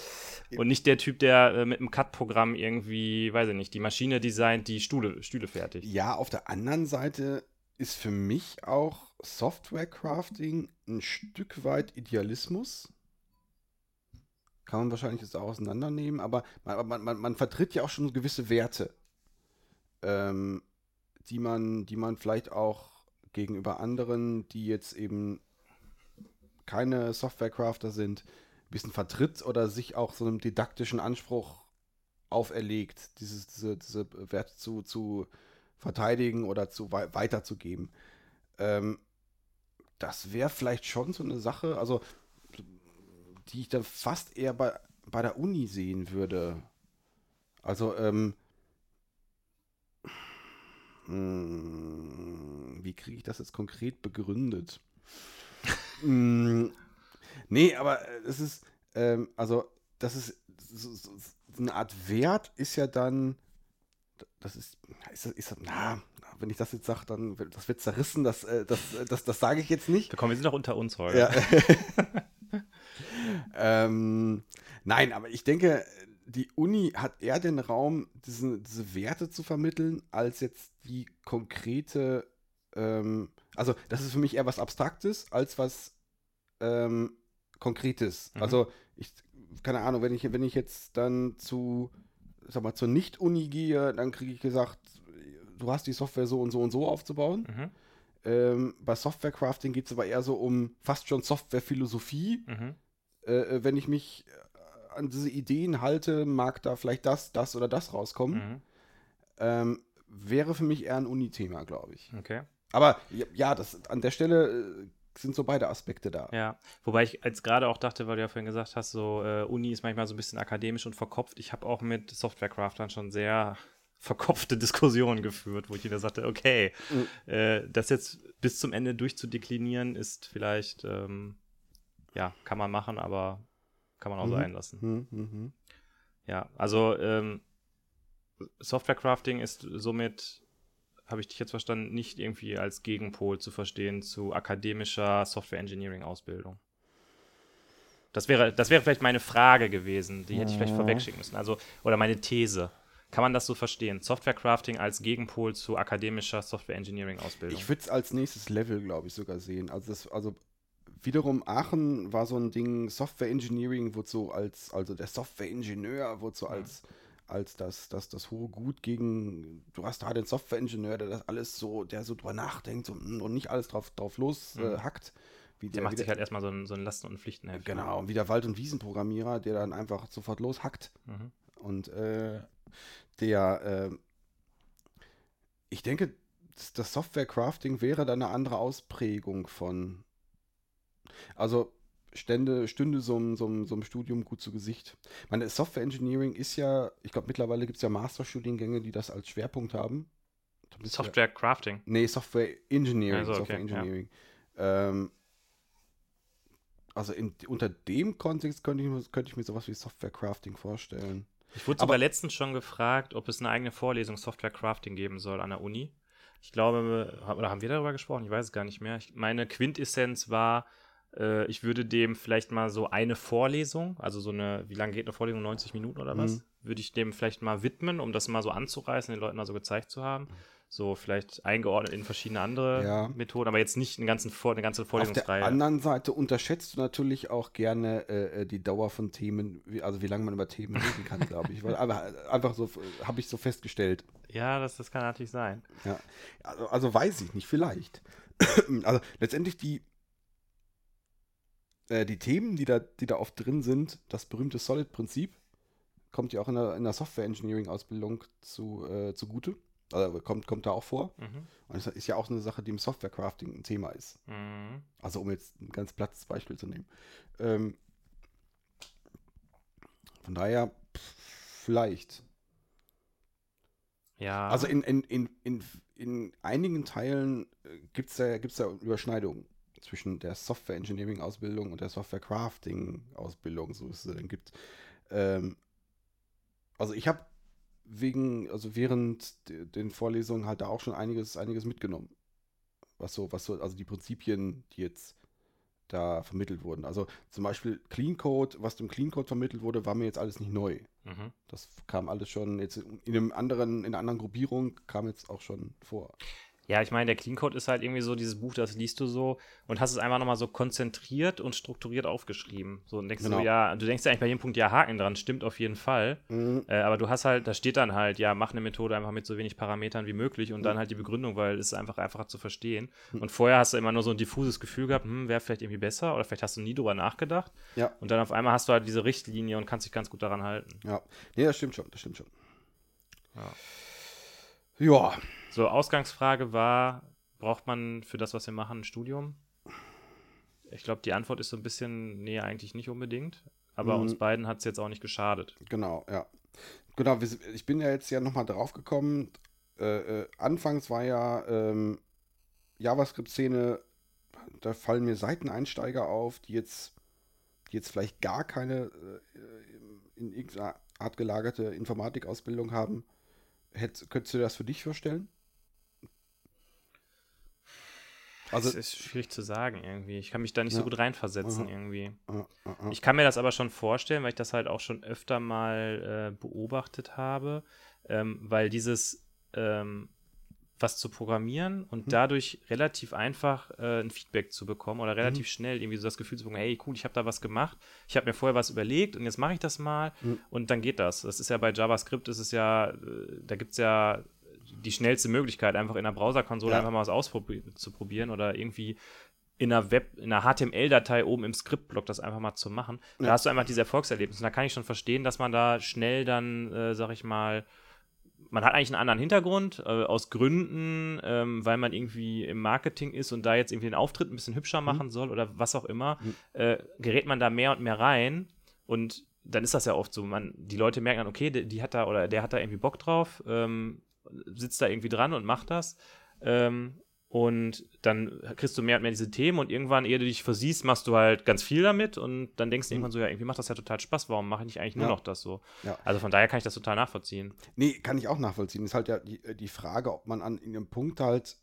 Und nicht der Typ, der äh, mit einem Cut-Programm irgendwie, weiß ich nicht, die Maschine designt, die Stühle, Stühle fertigt. Ja, auf der anderen Seite ist für mich auch Software-Crafting ein Stück weit Idealismus. Kann man wahrscheinlich jetzt auch auseinandernehmen, aber man, man, man, man vertritt ja auch schon gewisse Werte, ähm, die, man, die man vielleicht auch gegenüber anderen, die jetzt eben keine Software-Crafter sind, ein bisschen vertritt oder sich auch so einem didaktischen Anspruch auferlegt, dieses, diese, diese Werte zu, zu verteidigen oder zu wei weiterzugeben. Ähm, das wäre vielleicht schon so eine Sache, also die ich dann fast eher bei, bei der Uni sehen würde. Also, ähm, hm, wie kriege ich das jetzt konkret begründet? hm, nee, aber es ist, ähm, also, das ist so, so, so eine Art Wert ist ja dann, das ist, ist das, ist das, na, wenn ich das jetzt sage, dann wird das wird zerrissen, das, äh, das, das, das sage ich jetzt nicht. Komm, wir sind doch unter uns heute. Ja. ähm, nein, aber ich denke, die Uni hat eher den Raum, diese, diese Werte zu vermitteln, als jetzt die konkrete, ähm, also das ist für mich eher was Abstraktes, als was ähm, Konkretes. Mhm. Also ich, keine Ahnung, wenn ich, wenn ich jetzt dann zu, sag mal, zur Nicht-Uni gehe, dann kriege ich gesagt, du hast die Software so und so und so aufzubauen. Mhm. Ähm, bei Software Crafting geht es aber eher so um fast schon Software-Philosophie. Mhm. Äh, äh, wenn ich mich an diese Ideen halte, mag da vielleicht das, das oder das rauskommen. Mhm. Ähm, wäre für mich eher ein Uni-Thema, glaube ich. Okay. Aber ja, das, an der Stelle äh, sind so beide Aspekte da. Ja, wobei ich jetzt gerade auch dachte, weil du ja vorhin gesagt hast, so äh, Uni ist manchmal so ein bisschen akademisch und verkopft. Ich habe auch mit Softwarecraftern schon sehr verkopfte Diskussionen geführt, wo ich wieder sagte, okay, Mhm. äh, das jetzt bis zum Ende durchzudeklinieren ist vielleicht, ähm, ja, kann man machen, aber kann man auch Mhm. sein lassen. Hm, hm, hm. Ja, also ähm, Softwarecrafting ist somit, habe ich dich jetzt verstanden, nicht irgendwie als Gegenpol zu verstehen zu akademischer Software Engineering Ausbildung. Das wäre, das wäre vielleicht meine Frage gewesen, die hätte ich vielleicht Mhm. vorwegschicken müssen. Also, oder meine These. Kann man das so verstehen? Softwarecrafting als Gegenpol zu akademischer Software Engineering Ausbildung. Ich würde es als nächstes Level, glaube ich, sogar sehen. Also, das, also wiederum Aachen war so ein Ding, Software Engineering wurde so als, also der Software-Ingenieur wurde so als, als das, das, das hohe Gut gegen, du hast da den Software-Ingenieur, der das alles so, der so drüber nachdenkt so, mm, und nicht alles drauf, drauf los äh, Mhm. hackt. Wie der der, macht wie sich halt erstmal so ein, so ein Lasten- und Pflichtenheft. Genau, wie der Wald- und Wiesenprogrammierer, der dann einfach sofort loshackt. Mhm. Und äh, der, äh, ich denke, das, das Software-Crafting wäre dann eine andere Ausprägung von, also stände, stünde so einem so, einem- so einem Studium gut zu Gesicht. Ich meine, Software Engineering ist ja, ich glaube, mittlerweile gibt es ja Masterstudiengänge, die das als Schwerpunkt haben. Ist ja- Softwarecrafting. Nee, Software Engineering. Also, okay, Software ja. Engineering. Ähm, also in, unter dem Kontext könnte ich, mir- könnte ich mir sowas wie Software Crafting vorstellen. Ich wurde Aber- sogar letztens schon gefragt, ob es eine eigene Vorlesung Software Crafting geben soll an der Uni. Ich glaube, oder haben wir darüber gesprochen? Ich weiß es gar nicht mehr. Ich, meine Quintessenz war, äh, ich würde dem vielleicht mal so eine Vorlesung, also so eine, wie lange geht eine Vorlesung? 90 Minuten oder was? Mhm. Würde ich dem vielleicht mal widmen, um das mal so anzureißen, den Leuten mal so gezeigt zu haben. So vielleicht eingeordnet in verschiedene andere Ja. Methoden, aber jetzt nicht einen ganzen Vor eine ganze Auf der Vorlesungsreihe. anderen Seite unterschätzt du natürlich auch gerne äh, äh, die Dauer von Themen, wie, also wie lange man über Themen reden kann, glaube ich. Weil einfach, einfach so äh, habe ich so festgestellt. Ja, das, das kann natürlich sein. Ja. Also, also weiß ich nicht, vielleicht. also letztendlich die, äh, die Themen, die da, die da oft drin sind, das berühmte Solid-Prinzip, kommt ja auch in der, in der Software-Engineering-Ausbildung zu, äh, zugute. Also kommt, kommt da auch vor. Mhm. Und das ist ja auch eine Sache, die im Software-Crafting ein Thema ist. Mhm. Also um jetzt ein ganz plattes Beispiel zu nehmen. Ähm, von daher, pff, vielleicht. Ja. Also in, in, in, in, in einigen Teilen gibt es da, gibt's da Überschneidungen zwischen der Software Engineering Ausbildung und der Software Crafting Ausbildung, so es dann gibt. Ähm, also ich habe wegen, also während den Vorlesungen halt da auch schon einiges, einiges mitgenommen. Was so, was so, also die Prinzipien, die jetzt da vermittelt wurden. Also zum Beispiel Clean Code, was dem Clean Code vermittelt wurde, war mir jetzt alles nicht neu. mhm. Das kam alles schon jetzt in einem anderen, in einer anderen Gruppierung kam jetzt auch schon vor. Ja, ich meine, der Clean Code ist halt irgendwie so dieses Buch, das liest du so und hast es einfach nochmal so konzentriert und strukturiert aufgeschrieben. So und denkst Genau. du, ja, du denkst ja eigentlich bei jedem Punkt, ja, Haken dran, stimmt auf jeden Fall. Mhm. Äh, aber du hast halt, da steht dann halt, ja, mach eine Methode einfach mit so wenig Parametern wie möglich und dann halt die Begründung, weil es ist einfach einfacher zu verstehen. Und vorher hast du immer nur so ein diffuses Gefühl gehabt, hm, wäre vielleicht irgendwie besser oder vielleicht hast du nie drüber nachgedacht. Ja, Und dann auf einmal hast du halt diese Richtlinie und kannst dich ganz gut daran halten. ja. Nee, das stimmt schon, das stimmt schon. Ja. Ja, So, Ausgangsfrage war, braucht man für das, was wir machen, ein Studium? Ich glaube, die Antwort ist so ein bisschen, nee, eigentlich nicht unbedingt. Aber Mhm. uns beiden hat es jetzt auch nicht geschadet. genau, ja. Genau, ich bin ja jetzt ja nochmal drauf gekommen. Äh, äh, anfangs war ja ähm, JavaScript-Szene, da fallen mir Seiteneinsteiger auf, die jetzt, die jetzt vielleicht gar keine äh, in irgendeiner Art gelagerte Informatikausbildung haben. Hätt, könntest du das für dich vorstellen? Also, es ist schwierig zu sagen irgendwie. Ich kann mich da nicht so Ja. gut reinversetzen Aha. irgendwie. äh. Ich kann mir das aber schon vorstellen, weil ich das halt auch schon öfter mal äh, beobachtet habe, ähm, weil dieses ähm, was zu programmieren und Mhm. dadurch relativ einfach äh, ein Feedback zu bekommen oder relativ schnell irgendwie so das Gefühl zu bekommen, hey cool, ich habe da was gemacht, ich habe mir vorher was überlegt und jetzt mache ich das mal Mhm. und dann geht das. Das ist ja bei JavaScript, ist es ja, äh, da gibt es ja die schnellste Möglichkeit, einfach in der Browserkonsole Ja. einfach mal was auszuprobieren oder irgendwie in einer Web, in einer HTML-Datei oben im Skriptblock das einfach mal zu machen. Da Ja. hast du einfach dieses Erfolgserlebnis. Und da kann ich schon verstehen, dass man da schnell dann, äh, sag ich mal, man hat eigentlich einen anderen Hintergrund, äh, aus Gründen, ähm, weil man irgendwie im Marketing ist und da jetzt irgendwie den Auftritt ein bisschen hübscher machen soll oder was auch immer, Mhm. äh, gerät man da mehr und mehr rein und dann ist das ja oft so, man, die Leute merken dann, okay, die, die hat da oder der hat da irgendwie Bock drauf, ähm, sitzt da irgendwie dran und macht das. Ähm, und dann kriegst du mehr und mehr diese Themen und irgendwann, ehe du dich versiehst, machst du halt ganz viel damit und dann denkst du irgendwann so, ja, irgendwie macht das ja total Spaß, warum mache ich nicht eigentlich nur Ja. noch das so? Ja. Also von daher kann ich das total nachvollziehen. Nee, kann ich auch nachvollziehen. Ist halt ja die, die Frage, ob man an irgendeinem Punkt halt,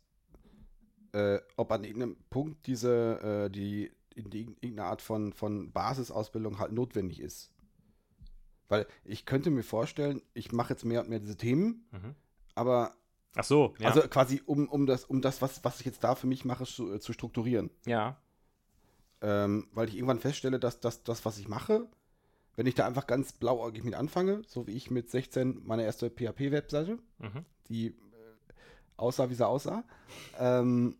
äh, ob an irgendeinem Punkt diese, äh, die, in die, irgendeine Art von, von Basisausbildung halt notwendig ist. Weil ich könnte mir vorstellen, ich mache jetzt mehr und mehr diese Themen, Mhm. Aber Ach so, ja. also quasi um, um das, um das, was, was ich jetzt da für mich mache, zu, äh, zu strukturieren. ja. Ähm, weil ich irgendwann feststelle, dass das, das, was ich mache, wenn ich da einfach ganz blauäugig mit anfange, so wie ich mit 16 meine erste PHP-Webseite, Mhm. die äh, aussah, wie sie aussah, ähm,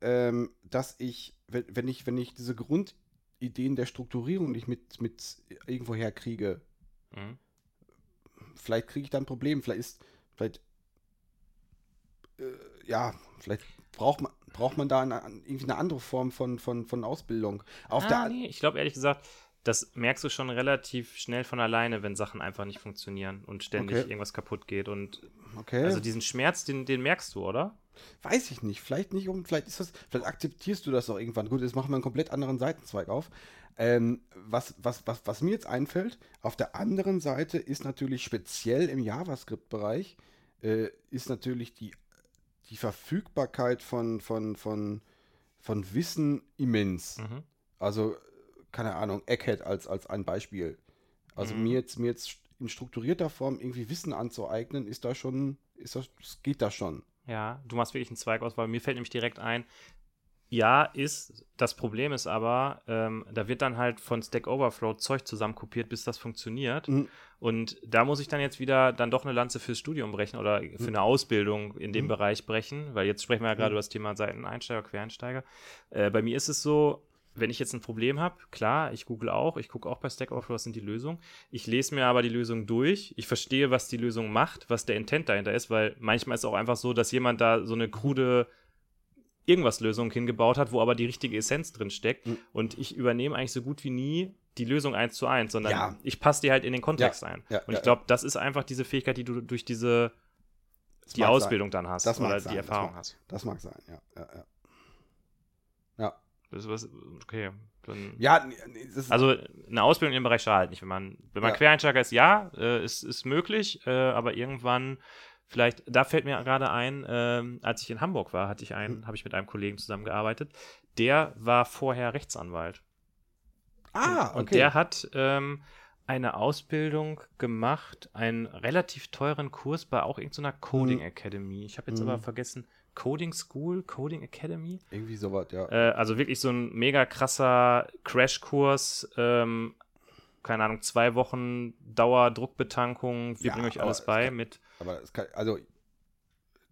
ähm, dass ich, wenn, wenn ich, wenn ich diese Grundideen der Strukturierung nicht mit, mit irgendwo herkriege, Mhm. Vielleicht kriege ich da ein Problem, vielleicht ist, vielleicht, äh, ja, vielleicht braucht man, braucht man da eine, irgendwie eine andere Form von, von, von Ausbildung. Auf ah, nee, ich glaube ehrlich gesagt, das merkst du schon relativ schnell von alleine, wenn Sachen einfach nicht funktionieren und ständig Okay. irgendwas kaputt geht. Und okay, also diesen Schmerz, den, den merkst du, oder? weiß ich nicht, vielleicht nicht um, vielleicht ist das, vielleicht akzeptierst du das auch irgendwann. Gut, jetzt machen wir einen komplett anderen Seitenzweig auf. Ähm, was, was, was, was mir jetzt einfällt, auf der anderen Seite ist natürlich speziell im JavaScript-Bereich, äh, ist natürlich die, die Verfügbarkeit von, von, von, von Wissen immens. Mhm. Also, keine Ahnung, Egghead als, als ein Beispiel. Also Mhm. mir jetzt, mir jetzt in strukturierter Form irgendwie Wissen anzueignen, ist da schon, ist das, geht da schon. Ja, du machst wirklich einen Zweig aus, weil mir fällt nämlich direkt ein, ja, ist, das Problem ist aber, ähm, da wird dann halt von Stack Overflow Zeug zusammenkopiert, bis das funktioniert. Mhm. Und da muss ich dann jetzt wieder dann doch eine Lanze fürs Studium brechen oder für eine Ausbildung in dem Mhm. Bereich brechen, weil jetzt sprechen wir ja gerade Mhm. über das Thema Seiteneinsteiger, Quereinsteiger. Äh, bei mir ist es so, wenn ich jetzt ein Problem habe, klar, ich google auch, ich gucke auch bei Stack Overflow, was sind die Lösungen. Ich lese mir aber die Lösung durch, ich verstehe, was die Lösung macht, was der Intent dahinter ist, weil manchmal ist es auch einfach so, dass jemand da so eine krude irgendwas Lösung hingebaut hat, wo aber die richtige Essenz drin steckt. Mhm. Und ich übernehme eigentlich so gut wie nie die Lösung eins zu eins, sondern Ja. ich passe die halt in den Kontext ein. ja, und ja, ich glaube, das ist einfach diese Fähigkeit, die du durch diese Das die Ausbildung dann hast Das oder sein, die das Erfahrung mag- hast. Sein. Das mag sein, ja. Ja, ja. Das ist was, okay. Dann, ja Also eine Ausbildung im Bereich schadet nicht. Wenn man, wenn man Ja. Quereinsteiger ist, ja, äh, ist, ist möglich, äh, aber irgendwann vielleicht, da fällt mir gerade ein, ähm, als ich in Hamburg war, hatte ich Hm. einen, habe ich mit einem Kollegen zusammengearbeitet, der war vorher Rechtsanwalt. ah, okay. Und der hat ähm, eine Ausbildung gemacht, einen relativ teuren Kurs bei auch irgendeiner Coding Mhm. Academy. Ich habe jetzt Mhm. aber vergessen, Coding School, Coding Academy. Irgendwie sowas, ja. Äh, also wirklich so ein mega krasser Crashkurs. Ähm, keine Ahnung, zwei Wochen Dauerdruckbetankung. Wir Ja, bringen euch alles es bei kann- mit. Aber es kann, also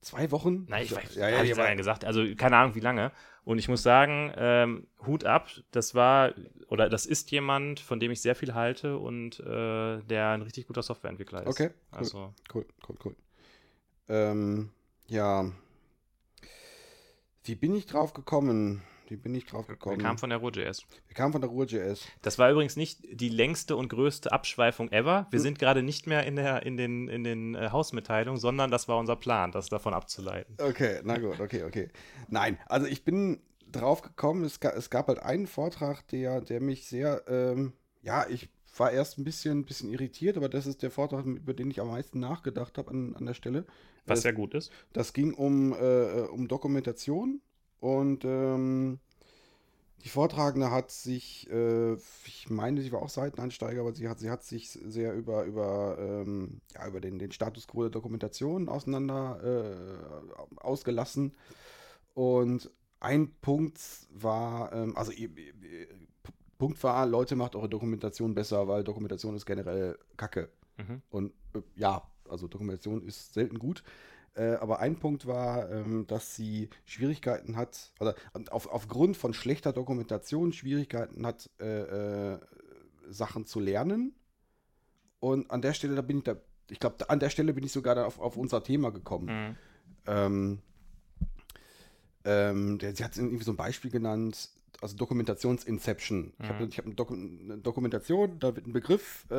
zwei Wochen? Nein, ich weiß, ja, ja, ich ja, jetzt ja gesagt. Also keine Ahnung, wie lange. Und ich muss sagen, ähm, Hut ab. Das war oder das ist jemand, von dem ich sehr viel halte und äh, der ein richtig guter Softwareentwickler ist. Okay, cool. Also Cool, cool, cool. Ähm, ja. Wie bin ich drauf gekommen? Wie bin ich drauf wir gekommen? kamen von der Ruhr.js. Wir kamen von der Ruhr.js. Das war übrigens nicht die längste und größte Abschweifung ever. Hm. Wir sind gerade nicht mehr in, der, in den, in den äh, Hausmitteilungen, sondern das war unser Plan, das davon abzuleiten. Okay, na gut, okay, okay. Nein, also ich bin drauf gekommen, es, ga, es gab halt einen Vortrag, der, der mich sehr, ähm, ja, ich war erst ein bisschen, bisschen irritiert, aber das ist der Vortrag, über den ich am meisten nachgedacht habe an, an der Stelle. Was Das- sehr gut ist. Das ging um, äh, um Dokumentation und ähm, die Vortragende hat sich, äh, ich meine, sie war auch Seiteneinsteiger, aber sie hat, sie hat sich sehr über, über, ähm, ja, über den, den Status quo der Dokumentation auseinander äh, ausgelassen. Und ein Punkt war, ähm, also ihr- ihr- ihr- Punkt war, Leute, macht eure Dokumentation besser, weil Dokumentation ist generell Kacke. Mhm. Und äh, ja, also Dokumentation ist selten gut. Äh, aber ein Punkt war, ähm, dass sie Schwierigkeiten hat, oder auf, aufgrund von schlechter Dokumentation Schwierigkeiten hat, äh, äh, Sachen zu lernen. Und an der Stelle, da bin ich da, ich glaube, an der Stelle bin ich sogar dann auf, auf unser Thema gekommen. Mhm. Ähm, ähm, der, sie hat irgendwie so ein Beispiel genannt, also Dokumentations-Inception. Ich habe Mhm. ich hab eine, Doku eine Dokumentation, da wird ein Begriff äh,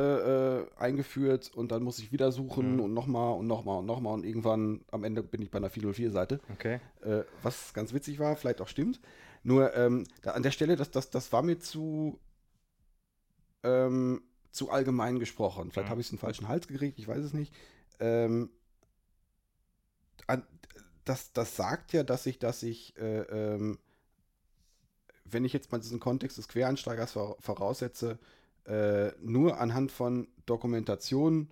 äh, eingeführt und dann muss ich wieder suchen Mhm. und nochmal und nochmal und nochmal und irgendwann am Ende bin ich bei einer 404-Seite. Okay. Äh, was ganz witzig war, vielleicht auch stimmt. Nur ähm, da, an der Stelle, das, das, das war mir zu, ähm, zu allgemein gesprochen. Vielleicht Mhm. habe ich es in den falschen Hals gekriegt, ich weiß es nicht. Ähm, an, das, das sagt ja, dass ich, dass ich, äh, ähm, wenn ich jetzt mal diesen Kontext des Quereinsteigers vora- voraussetze, äh, nur anhand von Dokumentation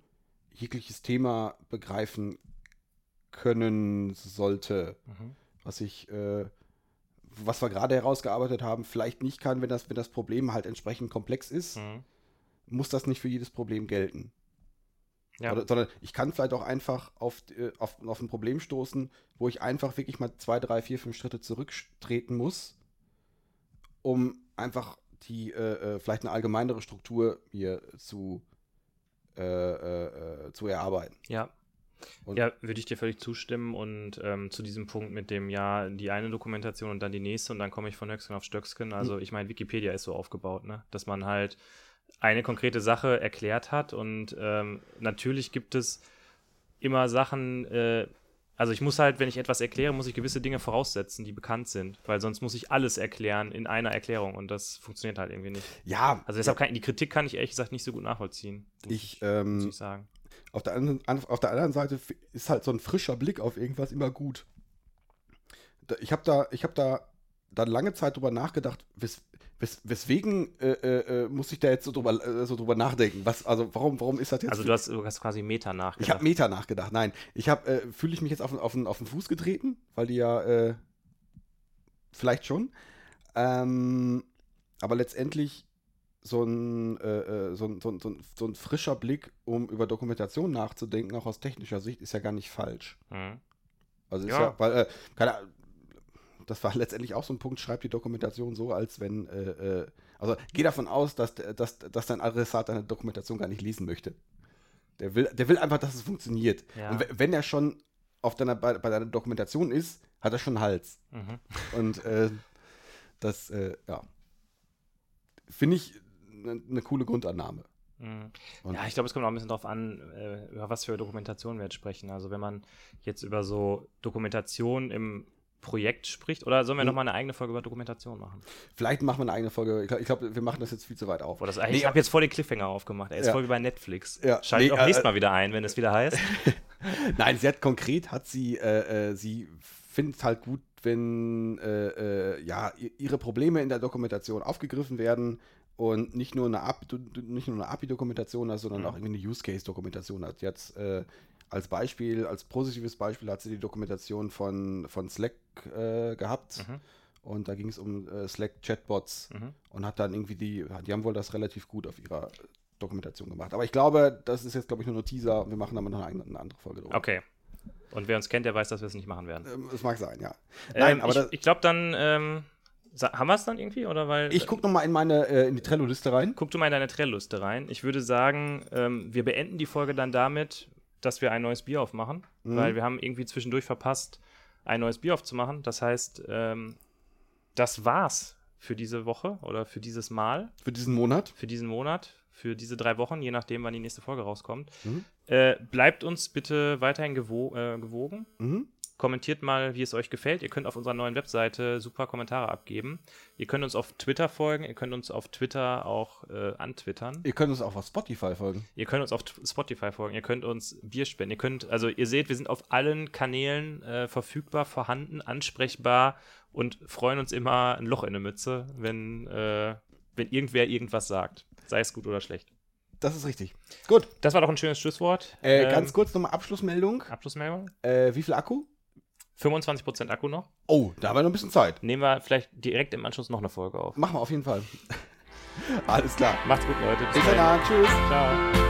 jegliches Thema begreifen können sollte Mhm. was ich, äh, was wir gerade herausgearbeitet haben, vielleicht nicht kann, wenn das, wenn das Problem halt entsprechend komplex ist, Mhm. muss das nicht für jedes Problem gelten. Ja. Oder, sondern ich kann vielleicht auch einfach auf, äh, auf, auf ein Problem stoßen, wo ich einfach wirklich mal zwei, drei, vier, fünf Schritte zurücktreten muss, um einfach die, äh, äh, vielleicht eine allgemeinere Struktur mir zu, äh, äh, äh, zu erarbeiten. Ja. Und- ja, würde ich dir völlig zustimmen und ähm, zu diesem Punkt mit dem ja die eine Dokumentation und dann die nächste und dann komme ich von Höchstgen auf Stöcksken. Hm. Also ich meine, Wikipedia ist so aufgebaut, ne? dass man halt eine konkrete Sache erklärt hat und ähm, natürlich gibt es immer Sachen, äh, also ich muss halt, wenn ich etwas erkläre, muss ich gewisse Dinge voraussetzen, die bekannt sind, weil sonst muss ich alles erklären in einer Erklärung und das funktioniert halt irgendwie nicht. Ja, Also deshalb kann die Kritik kann ich ehrlich gesagt nicht so gut nachvollziehen. muss ich, muss ähm, ich sagen. Auf der, anderen, an- auf der anderen Seite ist halt so ein frischer Blick auf irgendwas immer gut. Ich habe da, ich habe da dann lange Zeit drüber nachgedacht, wes, wes, weswegen äh, äh, äh, muss ich da jetzt so drüber, äh, so drüber nachdenken? Was, also warum, warum ist das jetzt? Also du hast, du hast quasi Meta ich nachgedacht. habe Meta nachgedacht. Nein, ich habe, äh, fühle ich mich jetzt auf, den- auf, auf den Fuß getreten, weil die ja äh, vielleicht schon. Ähm, aber letztendlich so ein, äh, äh, so, ein, so, ein, so, ein, so ein frischer Blick, um über Dokumentation nachzudenken, auch aus technischer Sicht, ist ja gar nicht falsch. Mhm. Also ist Ja. ja, weil, äh, keine Ahnung, das war letztendlich auch so ein Punkt, schreib die Dokumentation so, als wenn, äh, äh, also geh davon aus, dass, dass, dass dein Adressat deine Dokumentation gar nicht lesen möchte. Der will, der will einfach, dass es funktioniert. Ja. Und we- wenn er schon auf deiner, bei, bei deiner Dokumentation ist, hat er schon einen Hals. Mhm. Und äh, das, äh, ja, finde ich eine ne coole Grundannahme. Mhm. Ja, ich glaube, es kommt auch ein bisschen drauf an, äh, über was für Dokumentation wir jetzt sprechen. Also wenn man jetzt über so Dokumentation im Projekt spricht, oder sollen wir Mhm. noch mal eine eigene Folge über Dokumentation machen? Vielleicht machen wir eine eigene Folge. Ich glaube, glaub, wir machen das jetzt viel zu weit auf. Boah, das, Nee, ich habe jetzt voll den Cliffhanger aufgemacht. Er ist Ja. voll wie bei Netflix. Ja. Schaltet Nee, auch nächstes äh, Mal wieder ein, wenn es wieder heißt. Nein, sie hat konkret, hat sie, äh, äh, sie findet es halt gut, wenn äh, äh, ja, ihre Probleme in der Dokumentation aufgegriffen werden und nicht nur eine API, API-Dokumentation hast, sondern Mhm. auch irgendwie eine Use-Case-Dokumentation hat. Jetzt äh, als Beispiel, als positives Beispiel hat sie die Dokumentation von, von Slack äh, gehabt. Mhm. Und da ging es um äh, Slack-Chatbots Mhm. und hat dann irgendwie die, die haben wohl das relativ gut auf ihrer Dokumentation gemacht. Aber ich glaube, das ist jetzt, glaube ich, nur ein Teaser und wir machen aber noch eine, eine andere Folge drüber. Okay. Und wer uns kennt, der weiß, dass wir es nicht machen werden. Ähm, Es mag sein, ja. Ähm, Nein, aber ich, ich glaube dann, ähm, haben wir es dann irgendwie? Oder weil, ich gucke nochmal in meine, äh, in die Trello-Liste rein. Guck du mal in deine Trellliste rein. Ich würde sagen, ähm, wir beenden die Folge dann damit, dass wir ein neues Bier aufmachen, Mhm. weil wir haben irgendwie zwischendurch verpasst, ein neues Bier aufzumachen. Das heißt, ähm, das war's für diese Woche oder für dieses Mal, Für diesen Monat. für diesen Monat, für diese drei Wochen, je nachdem, wann die nächste Folge rauskommt. Mhm. Äh, bleibt uns bitte weiterhin gewo äh, gewogen. Mhm. Kommentiert mal, wie es euch gefällt. Ihr könnt auf unserer neuen Webseite super Kommentare abgeben. Ihr könnt uns auf Twitter folgen. Ihr könnt uns auf Twitter auch äh, antwittern. Ihr könnt uns auch auf Spotify folgen. Ihr könnt uns auf Spotify folgen. Ihr könnt uns Bier spenden. Ihr könnt, also ihr seht, wir sind auf allen Kanälen äh, verfügbar, vorhanden, ansprechbar und freuen uns immer ein Loch in der Mütze, wenn, äh, wenn irgendwer irgendwas sagt. Sei es gut oder schlecht. Das ist richtig. Gut. Das war doch ein schönes Schlusswort. Äh, Ähm, ganz kurz nochmal Abschlussmeldung. Abschlussmeldung. Äh, wie viel Akku? 25% Akku noch. Oh, da haben wir noch ein bisschen Zeit. Nehmen wir vielleicht direkt im Anschluss noch eine Folge auf. Machen wir auf jeden Fall. Alles klar. Macht's gut, Leute. Bis dann. Tschüss. Ciao.